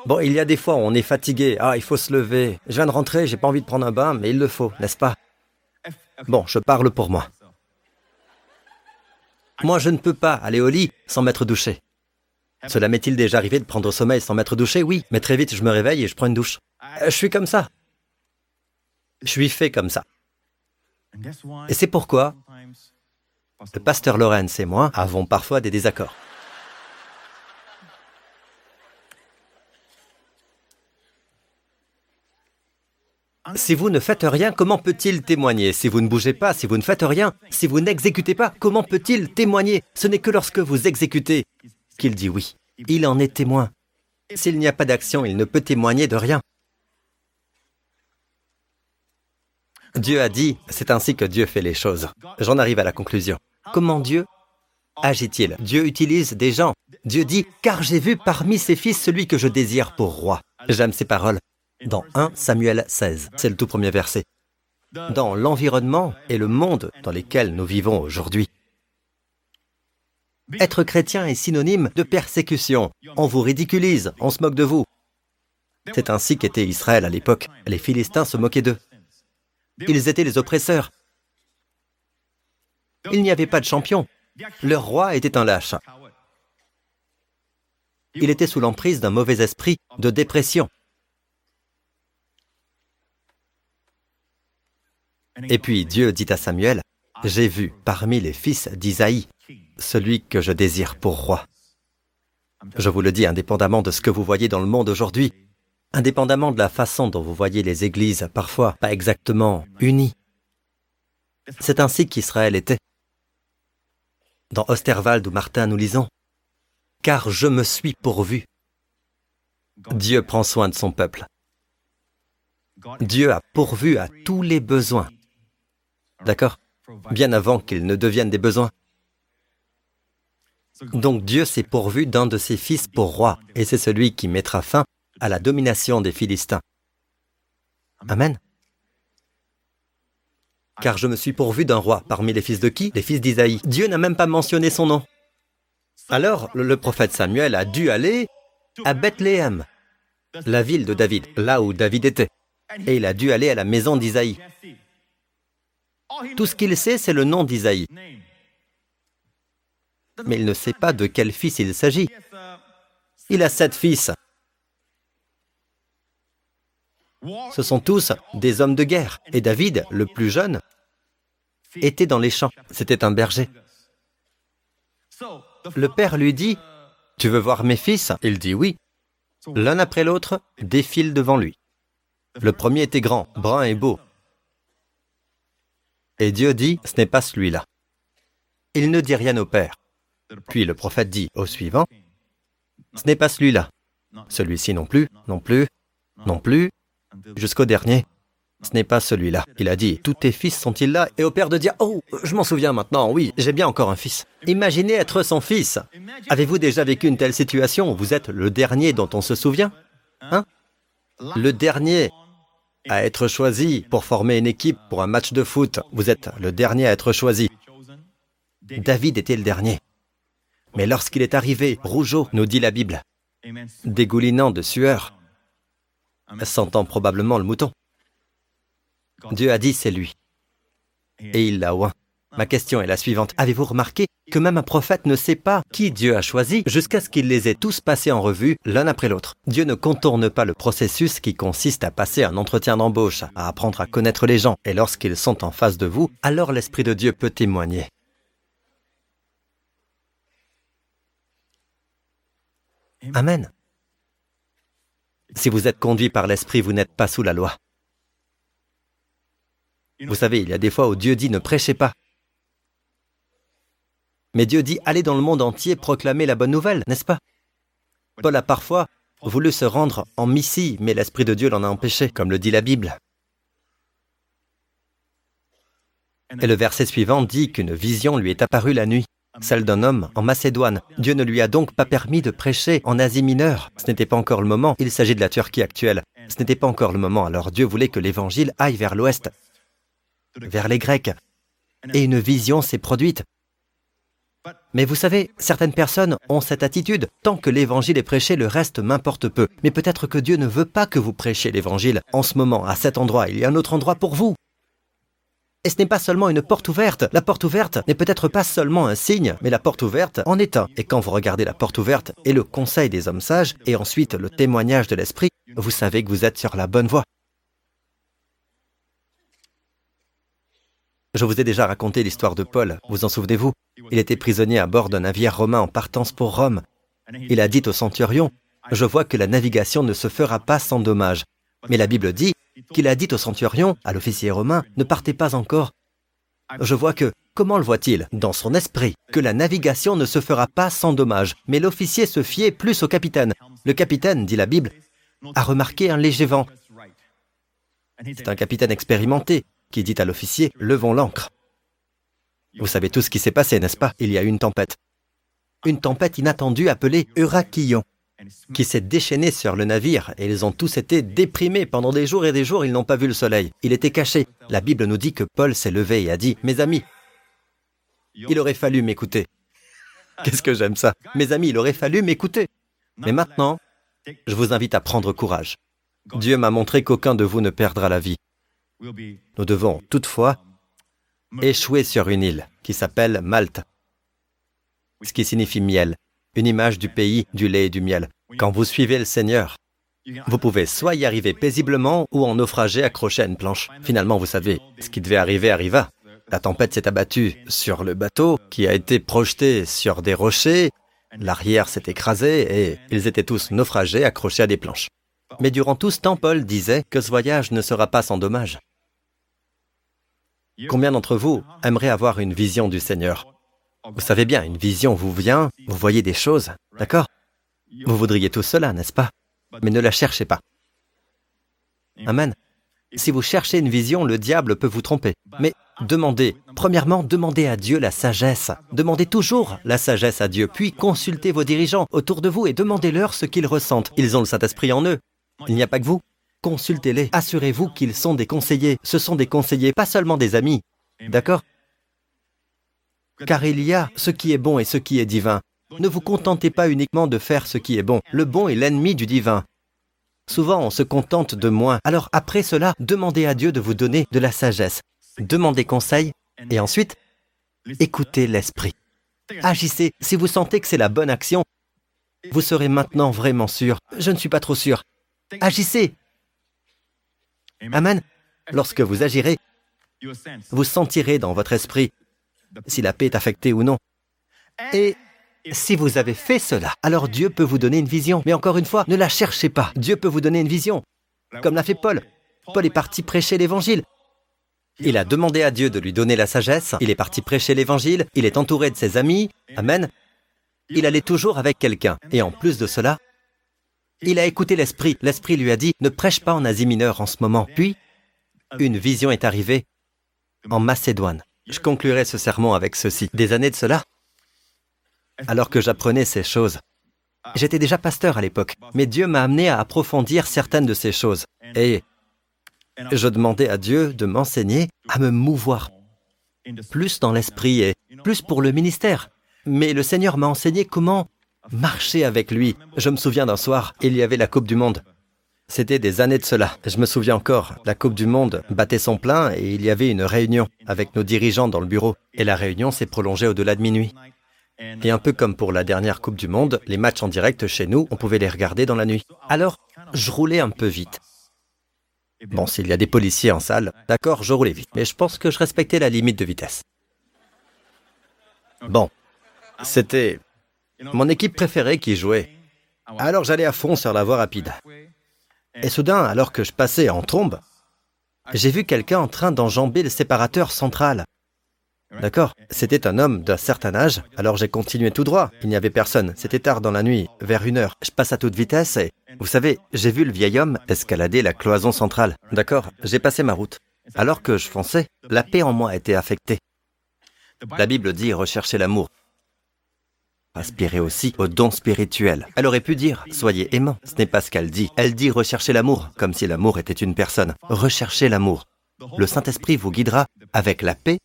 Bon, il y a des fois où on est fatigué. Ah, il faut se lever. Je viens de rentrer, j'ai pas envie de prendre un bain, mais il le faut, n'est-ce pas? Bon, je parle pour moi. Moi, je ne peux pas aller au lit sans m'être douché. Cela m'est-il déjà arrivé de prendre sommeil sans m'être douché? Oui, mais très vite, je me réveille et je prends une douche. Euh, je suis comme ça. Je suis fait comme ça. Et c'est pourquoi le pasteur Lorenz et moi avons parfois des désaccords. Si vous ne faites rien, comment peut-il témoigner? Si vous ne bougez pas, si vous ne faites rien, si vous n'exécutez pas, comment peut-il témoigner? Ce n'est que lorsque vous exécutez qu'il dit oui. Il en est témoin. S'il n'y a pas d'action, il ne peut témoigner de rien. Dieu a dit, c'est ainsi que Dieu fait les choses. J'en arrive à la conclusion. Comment Dieu agit-il? Dieu utilise des gens. Dieu dit, car j'ai vu parmi ses fils celui que je désire pour roi. J'aime ces paroles. Dans 1 Samuel 16, c'est le tout premier verset. Dans l'environnement et le monde dans lesquels nous vivons aujourd'hui. Être chrétien est synonyme de persécution. On vous ridiculise, on se moque de vous. C'est ainsi qu'était Israël à l'époque. Les Philistins se moquaient d'eux. Ils étaient les oppresseurs. Il n'y avait pas de champion. Leur roi était un lâche. Il était sous l'emprise d'un mauvais esprit de dépression. Et puis Dieu dit à Samuel, J'ai vu parmi les fils d'Isaïe celui que je désire pour roi. Je vous le dis indépendamment de ce que vous voyez dans le monde aujourd'hui, indépendamment de la façon dont vous voyez les églises parfois pas exactement unies. C'est ainsi qu'Israël était. Dans Osterwald ou Martin, nous lisons Car je me suis pourvu. Dieu prend soin de son peuple. Dieu a pourvu à tous les besoins. D'accord? Bien avant qu'ils ne deviennent des besoins. Donc Dieu s'est pourvu d'un de ses fils pour roi, et c'est celui qui mettra fin à la domination des Philistins. Amen. Car je me suis pourvu d'un roi parmi les fils de qui? Les fils d'Isaïe. Dieu n'a même pas mentionné son nom. Alors le prophète Samuel a dû aller à Bethléem, la ville de David, là où David était. Et il a dû aller à la maison d'Isaïe. Tout ce qu'il sait, c'est le nom d'Isaïe mais il ne sait pas de quel fils il s'agit. Il a sept fils. Ce sont tous des hommes de guerre. Et David, le plus jeune, était dans les champs. C'était un berger. Le père lui dit, Tu veux voir mes fils? Il dit oui. L'un après l'autre défile devant lui. Le premier était grand, brun et beau. Et Dieu dit, Ce n'est pas celui-là. Il ne dit rien au père. Puis le prophète dit au suivant, Ce n'est pas celui-là. Celui-ci non plus, non plus, non plus, jusqu'au dernier. Ce n'est pas celui-là. Il a dit, tous tes fils sont-ils là? Et au père de dire, oh, je m'en souviens maintenant, oui, j'ai bien encore un fils. Imaginez être son fils. Avez-vous déjà vécu une telle situation? Vous êtes le dernier dont on se souvient Hein? Le dernier à être choisi pour former une équipe pour un match de foot. Vous êtes le dernier à être choisi. David était le dernier. Mais lorsqu'il est arrivé, rougeau, nous dit la Bible, dégoulinant de sueur, sentant probablement le mouton. Dieu a dit c'est lui. Et il l'a oint. Ma question est la suivante. Avez-vous remarqué que même un prophète ne sait pas qui Dieu a choisi jusqu'à ce qu'il les ait tous passés en revue l'un après l'autre? Dieu ne contourne pas le processus qui consiste à passer un entretien d'embauche, à apprendre à connaître les gens, et lorsqu'ils sont en face de vous, alors l'Esprit de Dieu peut témoigner. Amen. Si vous êtes conduit par l'Esprit, vous n'êtes pas sous la loi. Vous savez, il y a des fois où Dieu dit ne prêchez pas. Mais Dieu dit allez dans le monde entier proclamer la bonne nouvelle, n'est-ce pas? Paul a parfois voulu se rendre en Missie, mais l'Esprit de Dieu l'en a empêché, comme le dit la Bible. Et le verset suivant dit qu'une vision lui est apparue la nuit, celle d'un homme en Macédoine. Dieu ne lui a donc pas permis de prêcher en Asie mineure. Ce n'était pas encore le moment. Il s'agit de la Turquie actuelle. Ce n'était pas encore le moment. Alors Dieu voulait que l'Évangile aille vers l'Ouest, vers les Grecs. Et une vision s'est produite. Mais vous savez, certaines personnes ont cette attitude. Tant que l'évangile est prêché, le reste m'importe peu. Mais peut-être que Dieu ne veut pas que vous prêchiez l'évangile. En ce moment, à cet endroit, il y a un autre endroit pour vous. Et ce n'est pas seulement une porte ouverte. La porte ouverte n'est peut-être pas seulement un signe, mais la porte ouverte en est un. Et quand vous regardez la porte ouverte et le conseil des hommes sages, et ensuite le témoignage de l'Esprit, vous savez que vous êtes sur la bonne voie. Je vous ai déjà raconté l'histoire de Paul, vous en souvenez-vous? Il était prisonnier à bord d'un navire romain en partance pour Rome. Il a dit au centurion, Je vois que la navigation ne se fera pas sans dommage. Mais la Bible dit qu'il a dit au centurion, à l'officier romain, Ne partez pas encore. Je vois que, comment le voit-il Dans son esprit, que la navigation ne se fera pas sans dommage. Mais l'officier se fiait plus au capitaine. Le capitaine, dit la Bible, a remarqué un léger vent. C'est un capitaine expérimenté qui dit à l'officier Levons l'ancre. Vous savez tout ce qui s'est passé, n'est-ce pas? Il y a eu une tempête. Une tempête inattendue appelée Euraquillon, qui s'est déchaînée sur le navire et ils ont tous été déprimés. Pendant des jours et des jours, ils n'ont pas vu le soleil. Il était caché. La Bible nous dit que Paul s'est levé et a dit Mes amis, il aurait fallu m'écouter. Qu'est-ce que j'aime ça Mes amis, il aurait fallu m'écouter. Mais maintenant, je vous invite à prendre courage. Dieu m'a montré qu'aucun de vous ne perdra la vie. Nous devons toutefois échouer sur une île qui s'appelle Malte, ce qui signifie miel, une image du pays du lait et du miel. Quand vous suivez le Seigneur, vous pouvez soit y arriver paisiblement ou en naufrager accroché à une planche. Finalement, vous savez, ce qui devait arriver arriva. La tempête s'est abattue sur le bateau qui a été projeté sur des rochers, l'arrière s'est écrasé et ils étaient tous naufragés accrochés à des planches. Mais durant tout ce temps, Paul disait que ce voyage ne sera pas sans dommage. Combien d'entre vous aimeraient avoir une vision du Seigneur? Vous savez bien, une vision vous vient, vous voyez des choses, d'accord? Vous voudriez tout cela, n'est-ce pas? Mais ne la cherchez pas. Amen. Si vous cherchez une vision, le diable peut vous tromper. Mais demandez, premièrement, demandez à Dieu la sagesse. Demandez toujours la sagesse à Dieu, puis consultez vos dirigeants autour de vous et demandez-leur ce qu'ils ressentent. Ils ont le Saint-Esprit en eux. Il n'y a pas que vous. Consultez-les. Assurez-vous qu'ils sont des conseillers. Ce sont des conseillers, pas seulement des amis. D'accord? Car il y a ce qui est bon et ce qui est divin. Ne vous contentez pas uniquement de faire ce qui est bon. Le bon est l'ennemi du divin. Souvent, on se contente de moins. Alors après cela, demandez à Dieu de vous donner de la sagesse. Demandez conseil et ensuite, écoutez l'Esprit. Agissez. Si vous sentez que c'est la bonne action, vous serez maintenant vraiment sûr. Je ne suis pas trop sûr. Agissez. Amen. Lorsque vous agirez, vous sentirez dans votre esprit si la paix est affectée ou non. Et si vous avez fait cela, alors Dieu peut vous donner une vision. Mais encore une fois, ne la cherchez pas. Dieu peut vous donner une vision, comme l'a fait Paul. Paul est parti prêcher l'Évangile. Il a demandé à Dieu de lui donner la sagesse, il est parti prêcher l'Évangile, il est entouré de ses amis, Amen. Il allait toujours avec quelqu'un. Et en plus de cela, il a écouté l'Esprit. L'Esprit lui a dit, ne prêche pas en Asie mineure en ce moment. Puis, une vision est arrivée en Macédoine. Je conclurai ce sermon avec ceci. Des années de cela, alors que j'apprenais ces choses, j'étais déjà pasteur à l'époque, mais Dieu m'a amené à approfondir certaines de ces choses. Et je demandais à Dieu de m'enseigner à me mouvoir plus dans l'esprit et plus pour le ministère. Mais le Seigneur m'a enseigné comment marcher avec lui. Je me souviens d'un soir, il y avait la Coupe du Monde. C'était des années de cela. Je me souviens encore, la Coupe du Monde battait son plein et il y avait une réunion avec nos dirigeants dans le bureau. Et la réunion s'est prolongée au-delà de minuit. Et un peu comme pour la dernière Coupe du Monde, les matchs en direct chez nous, on pouvait les regarder dans la nuit. Alors, je roulais un peu vite. Bon, s'il y a des policiers en salle, d'accord, je roulais vite, mais je pense que je respectais la limite de vitesse. Bon, c'était mon équipe préférée qui jouait. Alors j'allais à fond sur la voie rapide. Et soudain, alors que je passais en trombe, j'ai vu quelqu'un en train d'enjamber le séparateur central. D'accord C'était un homme d'un certain âge, alors j'ai continué tout droit. Il n'y avait personne. C'était tard dans la nuit, vers une heure. Je passe à toute vitesse et, vous savez, j'ai vu le vieil homme escalader la cloison centrale. D'accord J'ai passé ma route. Alors que je fonçais, la paix en moi était affectée. La Bible dit rechercher l'amour. Aspirez aussi au don spirituel. Elle aurait pu dire soyez aimant. Ce n'est pas ce qu'elle dit. Elle dit recherchez l'amour, comme si l'amour était une personne. Recherchez l'amour. Le Saint-Esprit vous guidera avec la paix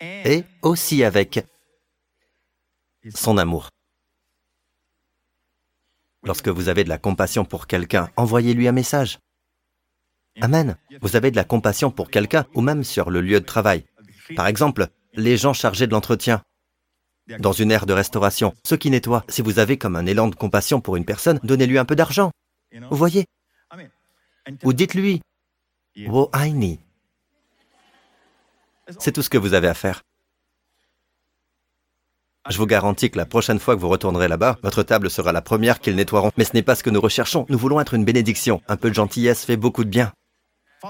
et aussi avec son amour. Lorsque vous avez de la compassion pour quelqu'un, envoyez-lui un message. Amen. Vous avez de la compassion pour quelqu'un ou même sur le lieu de travail. Par exemple, les gens chargés de l'entretien. Dans une aire de restauration, ceux qui nettoient, si vous avez comme un élan de compassion pour une personne, donnez-lui un peu d'argent. Vous voyez? Ou dites-lui, Wo aini. C'est tout ce que vous avez à faire. Je vous garantis que la prochaine fois que vous retournerez là-bas, votre table sera la première qu'ils nettoieront. Mais ce n'est pas ce que nous recherchons. Nous voulons être une bénédiction. Un peu de gentillesse fait beaucoup de bien.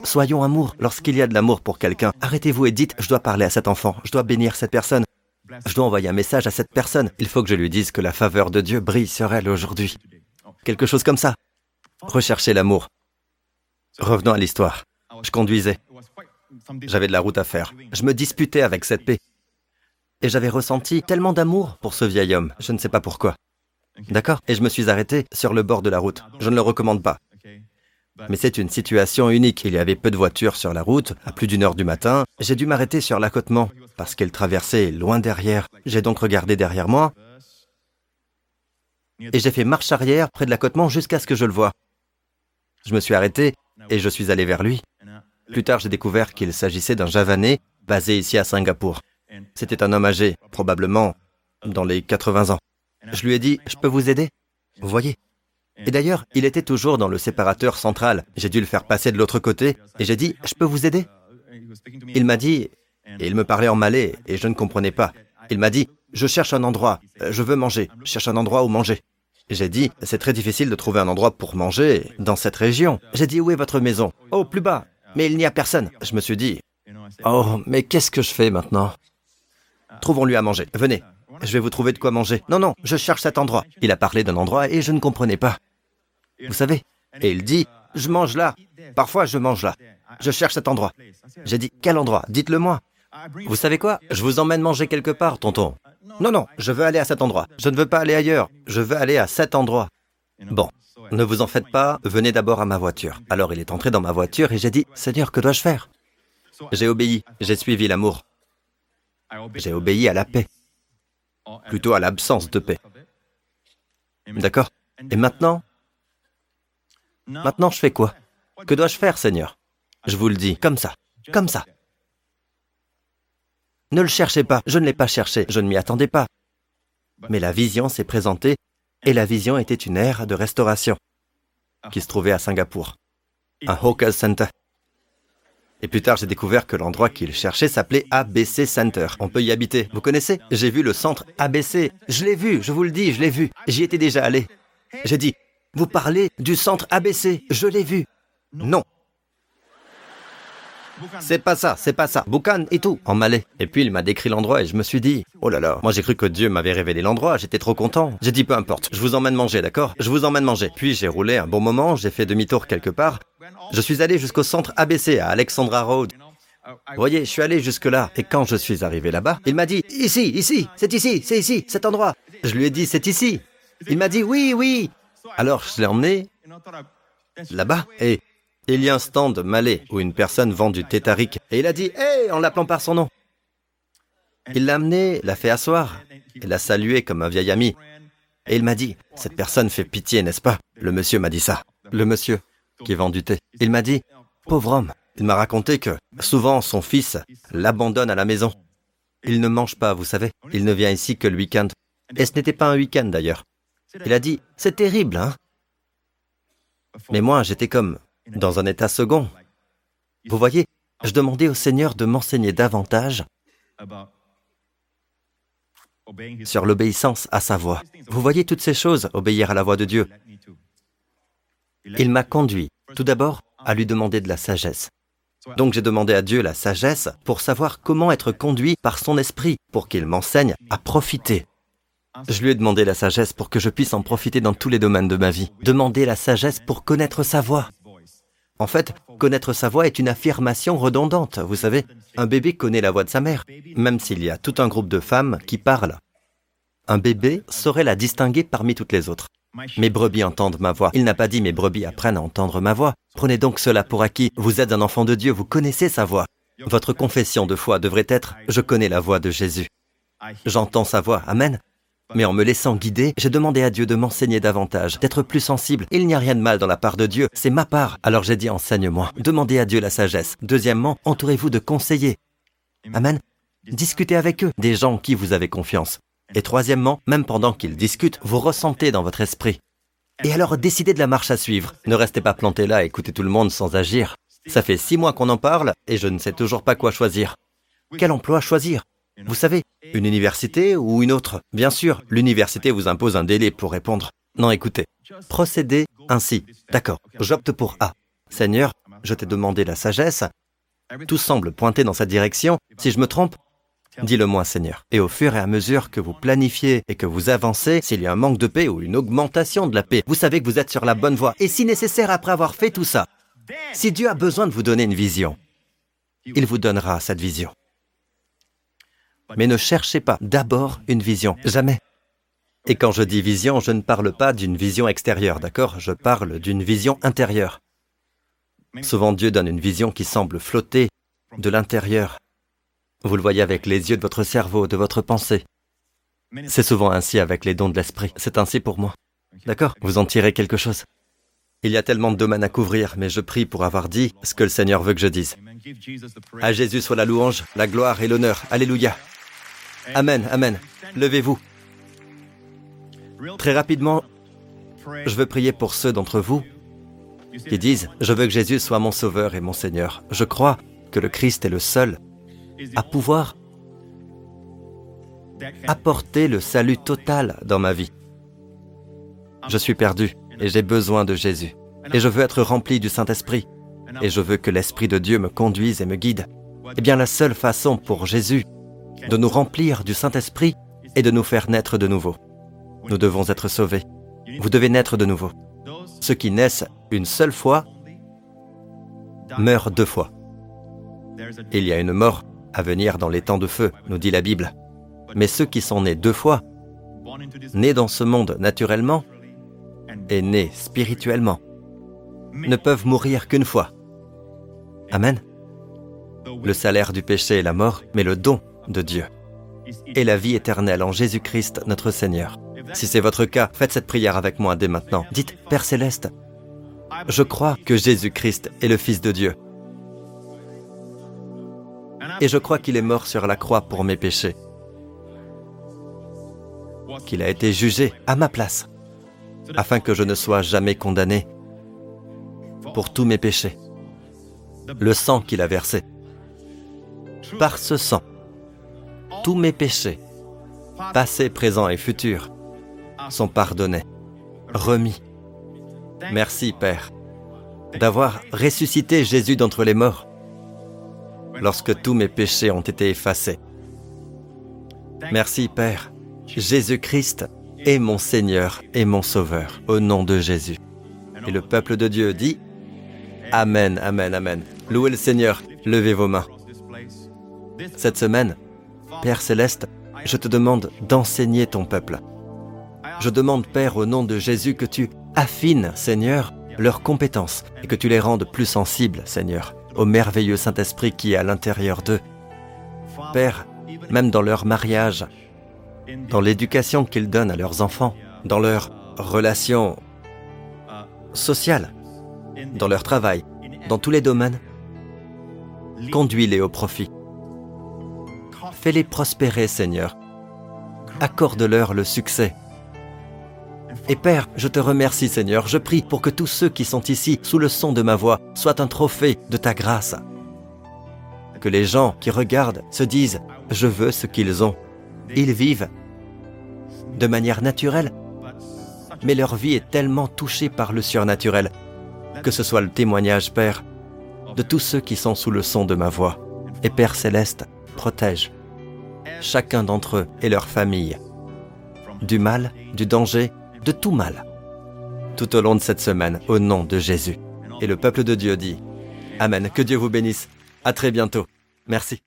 Soyons amour. Lorsqu'il y a de l'amour pour quelqu'un, arrêtez-vous et dites, je dois parler à cet enfant, je dois bénir cette personne, je dois envoyer un message à cette personne. Il faut que je lui dise que la faveur de Dieu brille sur elle aujourd'hui. Quelque chose comme ça. Recherchez l'amour. Revenons à l'histoire. Je conduisais. J'avais de la route à faire. Je me disputais avec cette paix. Et j'avais ressenti tellement d'amour pour ce vieil homme. Je ne sais pas pourquoi. D'accord? Et je me suis arrêté sur le bord de la route. Je ne le recommande pas. Mais c'est une situation unique. Il y avait peu de voitures sur la route, à plus d'une heure du matin. J'ai dû m'arrêter sur l'accotement, parce qu'elle traversait loin derrière. J'ai donc regardé derrière moi, et j'ai fait marche arrière près de l'accotement jusqu'à ce que je le voie. Je me suis arrêté, et je suis allé vers lui. Plus tard, j'ai découvert qu'il s'agissait d'un Javanais, basé ici à Singapour. C'était un homme âgé, probablement dans les 80 ans. Je lui ai dit, je peux vous aider? Vous voyez? Et d'ailleurs, il était toujours dans le séparateur central. J'ai dû le faire passer de l'autre côté et j'ai dit, je peux vous aider? Il m'a dit, et il me parlait en malais et je ne comprenais pas. Il m'a dit, je cherche un endroit, je veux manger, je cherche un endroit où manger. J'ai dit, c'est très difficile de trouver un endroit pour manger dans cette région. J'ai dit, où est votre maison Oh, plus bas. Mais il n'y a personne. Je me suis dit, oh, mais qu'est-ce que je fais maintenant? Trouvons-lui à manger. Venez. Je vais vous trouver de quoi manger. Non, non, je cherche cet endroit. Il a parlé d'un endroit et je ne comprenais pas. Vous savez Et il dit, je mange là. Parfois, je mange là. Je cherche cet endroit. J'ai dit, quel endroit? Dites-le moi. Vous savez quoi? Je vous emmène manger quelque part, tonton. Non, non, je veux aller à cet endroit. Je ne veux pas aller ailleurs. Je veux aller à cet endroit. Bon, ne vous en faites pas, venez d'abord à ma voiture. Alors il est entré dans ma voiture et j'ai dit, Seigneur, que dois-je faire J'ai obéi, j'ai suivi l'amour. J'ai obéi à la paix, plutôt à l'absence de paix. D'accord? Et maintenant Maintenant, je fais quoi? Que dois-je faire, Seigneur? Je vous le dis, comme ça, comme ça. Ne le cherchez pas, je ne l'ai pas cherché, je ne m'y attendais pas. Mais la vision s'est présentée, et la vision était une ère de restauration qui se trouvait à Singapour, un Hawkers Center. Et plus tard, j'ai découvert que l'endroit qu'il cherchait s'appelait ABC Center. On peut y habiter. Vous connaissez? J'ai vu le centre ABC. Je l'ai vu, je vous le dis, je l'ai vu. J'y étais déjà allé. J'ai dit, vous parlez du centre ABC. Je l'ai vu. Non. C'est pas ça, c'est pas ça. Boucan et tout, en malais. Et puis il m'a décrit l'endroit et je me suis dit, oh là là, moi j'ai cru que Dieu m'avait révélé l'endroit, j'étais trop content. J'ai dit, peu importe, je vous emmène manger, d'accord? Je vous emmène manger. Puis j'ai roulé un bon moment, j'ai fait demi-tour quelque part. Je suis allé jusqu'au centre ABC à Alexandra Road. Vous voyez, je suis allé jusque-là, et quand je suis arrivé là-bas, il m'a dit, ici, ici, c'est ici, c'est ici, cet endroit. Je lui ai dit, c'est ici. Il m'a dit, oui, oui. Alors je l'ai emmené là-bas, et il y a un stand malais où une personne vend du tétarique, et il a dit, hé, en l'appelant par son nom. Il l'a amené, l'a fait asseoir, et l'a salué comme un vieil ami. Et il m'a dit, cette personne fait pitié, n'est-ce pas? Le monsieur m'a dit ça. le monsieur qui vend du thé. Il m'a dit, pauvre homme, il m'a raconté que souvent son fils l'abandonne à la maison. Il ne mange pas, vous savez. Il ne vient ici que le week-end. Et ce n'était pas un week-end d'ailleurs. Il a dit, c'est terrible, hein Mais moi, j'étais comme dans un état second. Vous voyez, je demandais au Seigneur de m'enseigner davantage sur l'obéissance à sa voix. Vous voyez toutes ces choses, obéir à la voix de Dieu. Il m'a conduit, tout d'abord, à lui demander de la sagesse. Donc j'ai demandé à Dieu la sagesse pour savoir comment être conduit par son esprit, pour qu'il m'enseigne à profiter. Je lui ai demandé la sagesse pour que je puisse en profiter dans tous les domaines de ma vie. Demander la sagesse pour connaître sa voix. En fait, connaître sa voix est une affirmation redondante. Vous savez, un bébé connaît la voix de sa mère, même s'il y a tout un groupe de femmes qui parlent. Un bébé saurait la distinguer parmi toutes les autres. Mes brebis entendent ma voix. Il n'a pas dit mes brebis apprennent à entendre ma voix. Prenez donc cela pour acquis. Vous êtes un enfant de Dieu, vous connaissez sa voix. Votre confession de foi devrait être ⁇ Je connais la voix de Jésus. J'entends sa voix. Amen. Mais en me laissant guider, j'ai demandé à Dieu de m'enseigner davantage, d'être plus sensible. Il n'y a rien de mal dans la part de Dieu, c'est ma part. Alors j'ai dit enseigne-moi. Demandez à Dieu la sagesse. Deuxièmement, entourez-vous de conseillers. Amen. Discutez avec eux, des gens en qui vous avez confiance. Et troisièmement, même pendant qu'ils discutent, vous ressentez dans votre esprit. Et alors décidez de la marche à suivre. Ne restez pas planté là, écoutez tout le monde sans agir. Ça fait six mois qu'on en parle et je ne sais toujours pas quoi choisir. Quel emploi choisir? Vous savez, une université ou une autre Bien sûr, l'université vous impose un délai pour répondre. Non, écoutez, procédez ainsi. D'accord, j'opte pour A. Seigneur, je t'ai demandé la sagesse. Tout semble pointer dans cette direction. Si je me trompe, dis-le-moi, Seigneur. Et au fur et à mesure que vous planifiez et que vous avancez, s'il y a un manque de paix ou une augmentation de la paix, vous savez que vous êtes sur la bonne voie. Et si nécessaire, après avoir fait tout ça, si Dieu a besoin de vous donner une vision, il vous donnera cette vision. Mais ne cherchez pas d'abord une vision, jamais. Et quand je dis vision, je ne parle pas d'une vision extérieure, d'accord? Je parle d'une vision intérieure. Souvent Dieu donne une vision qui semble flotter de l'intérieur. Vous le voyez avec les yeux de votre cerveau, de votre pensée. C'est souvent ainsi avec les dons de l'esprit. C'est ainsi pour moi. D'accord? Vous en tirez quelque chose. Il y a tellement de domaines à couvrir, mais je prie pour avoir dit ce que le Seigneur veut que je dise. À Jésus soit la louange, la gloire et l'honneur. Alléluia. Amen, Amen. Levez-vous. Très rapidement, je veux prier pour ceux d'entre vous qui disent, je veux que Jésus soit mon Sauveur et mon Seigneur. Je crois que le Christ est le seul à pouvoir apporter le salut total dans ma vie. Je suis perdu et j'ai besoin de Jésus. Et je veux être rempli du Saint-Esprit. Et je veux que l'Esprit de Dieu me conduise et me guide. Eh bien, la seule façon pour Jésus de nous remplir du Saint-Esprit et de nous faire naître de nouveau. Nous devons être sauvés. Vous devez naître de nouveau. Ceux qui naissent une seule fois meurent deux fois. Il y a une mort à venir dans les temps de feu, nous dit la Bible. Mais ceux qui sont nés deux fois, nés dans ce monde naturellement et nés spirituellement, ne peuvent mourir qu'une fois. Amen. Le salaire du péché est la mort, mais le don de Dieu et la vie éternelle en Jésus-Christ notre Seigneur. Si c'est votre cas, faites cette prière avec moi dès maintenant. Dites, Père céleste, je crois que Jésus-Christ est le Fils de Dieu. Et je crois qu'il est mort sur la croix pour mes péchés. Qu'il a été jugé à ma place, afin que je ne sois jamais condamné pour tous mes péchés. Le sang qu'il a versé. Par ce sang, tous mes péchés, passés, présents et futurs, sont pardonnés, remis. Merci, Père, d'avoir ressuscité Jésus d'entre les morts lorsque tous mes péchés ont été effacés. Merci, Père. Jésus-Christ est mon Seigneur et mon Sauveur, au nom de Jésus. Et le peuple de Dieu dit Amen, Amen, Amen. Louez le Seigneur, levez vos mains. Cette semaine, Père céleste, je te demande d'enseigner ton peuple. Je demande, Père, au nom de Jésus, que tu affines, Seigneur, leurs compétences et que tu les rendes plus sensibles, Seigneur, au merveilleux Saint-Esprit qui est à l'intérieur d'eux. Père, même dans leur mariage, dans l'éducation qu'ils donnent à leurs enfants, dans leurs relations social, dans leur travail, dans tous les domaines. Conduis-les au profit. Fais-les prospérer, Seigneur. Accorde-leur le succès. Et Père, je te remercie, Seigneur. Je prie pour que tous ceux qui sont ici, sous le son de ma voix, soient un trophée de ta grâce. Que les gens qui regardent se disent, je veux ce qu'ils ont. Ils vivent de manière naturelle, mais leur vie est tellement touchée par le surnaturel que ce soit le témoignage, Père, de tous ceux qui sont sous le son de ma voix. Et Père céleste, protège chacun d'entre eux et leur famille du mal, du danger, de tout mal. Tout au long de cette semaine, au nom de Jésus. Et le peuple de Dieu dit, Amen. Que Dieu vous bénisse. À très bientôt. Merci.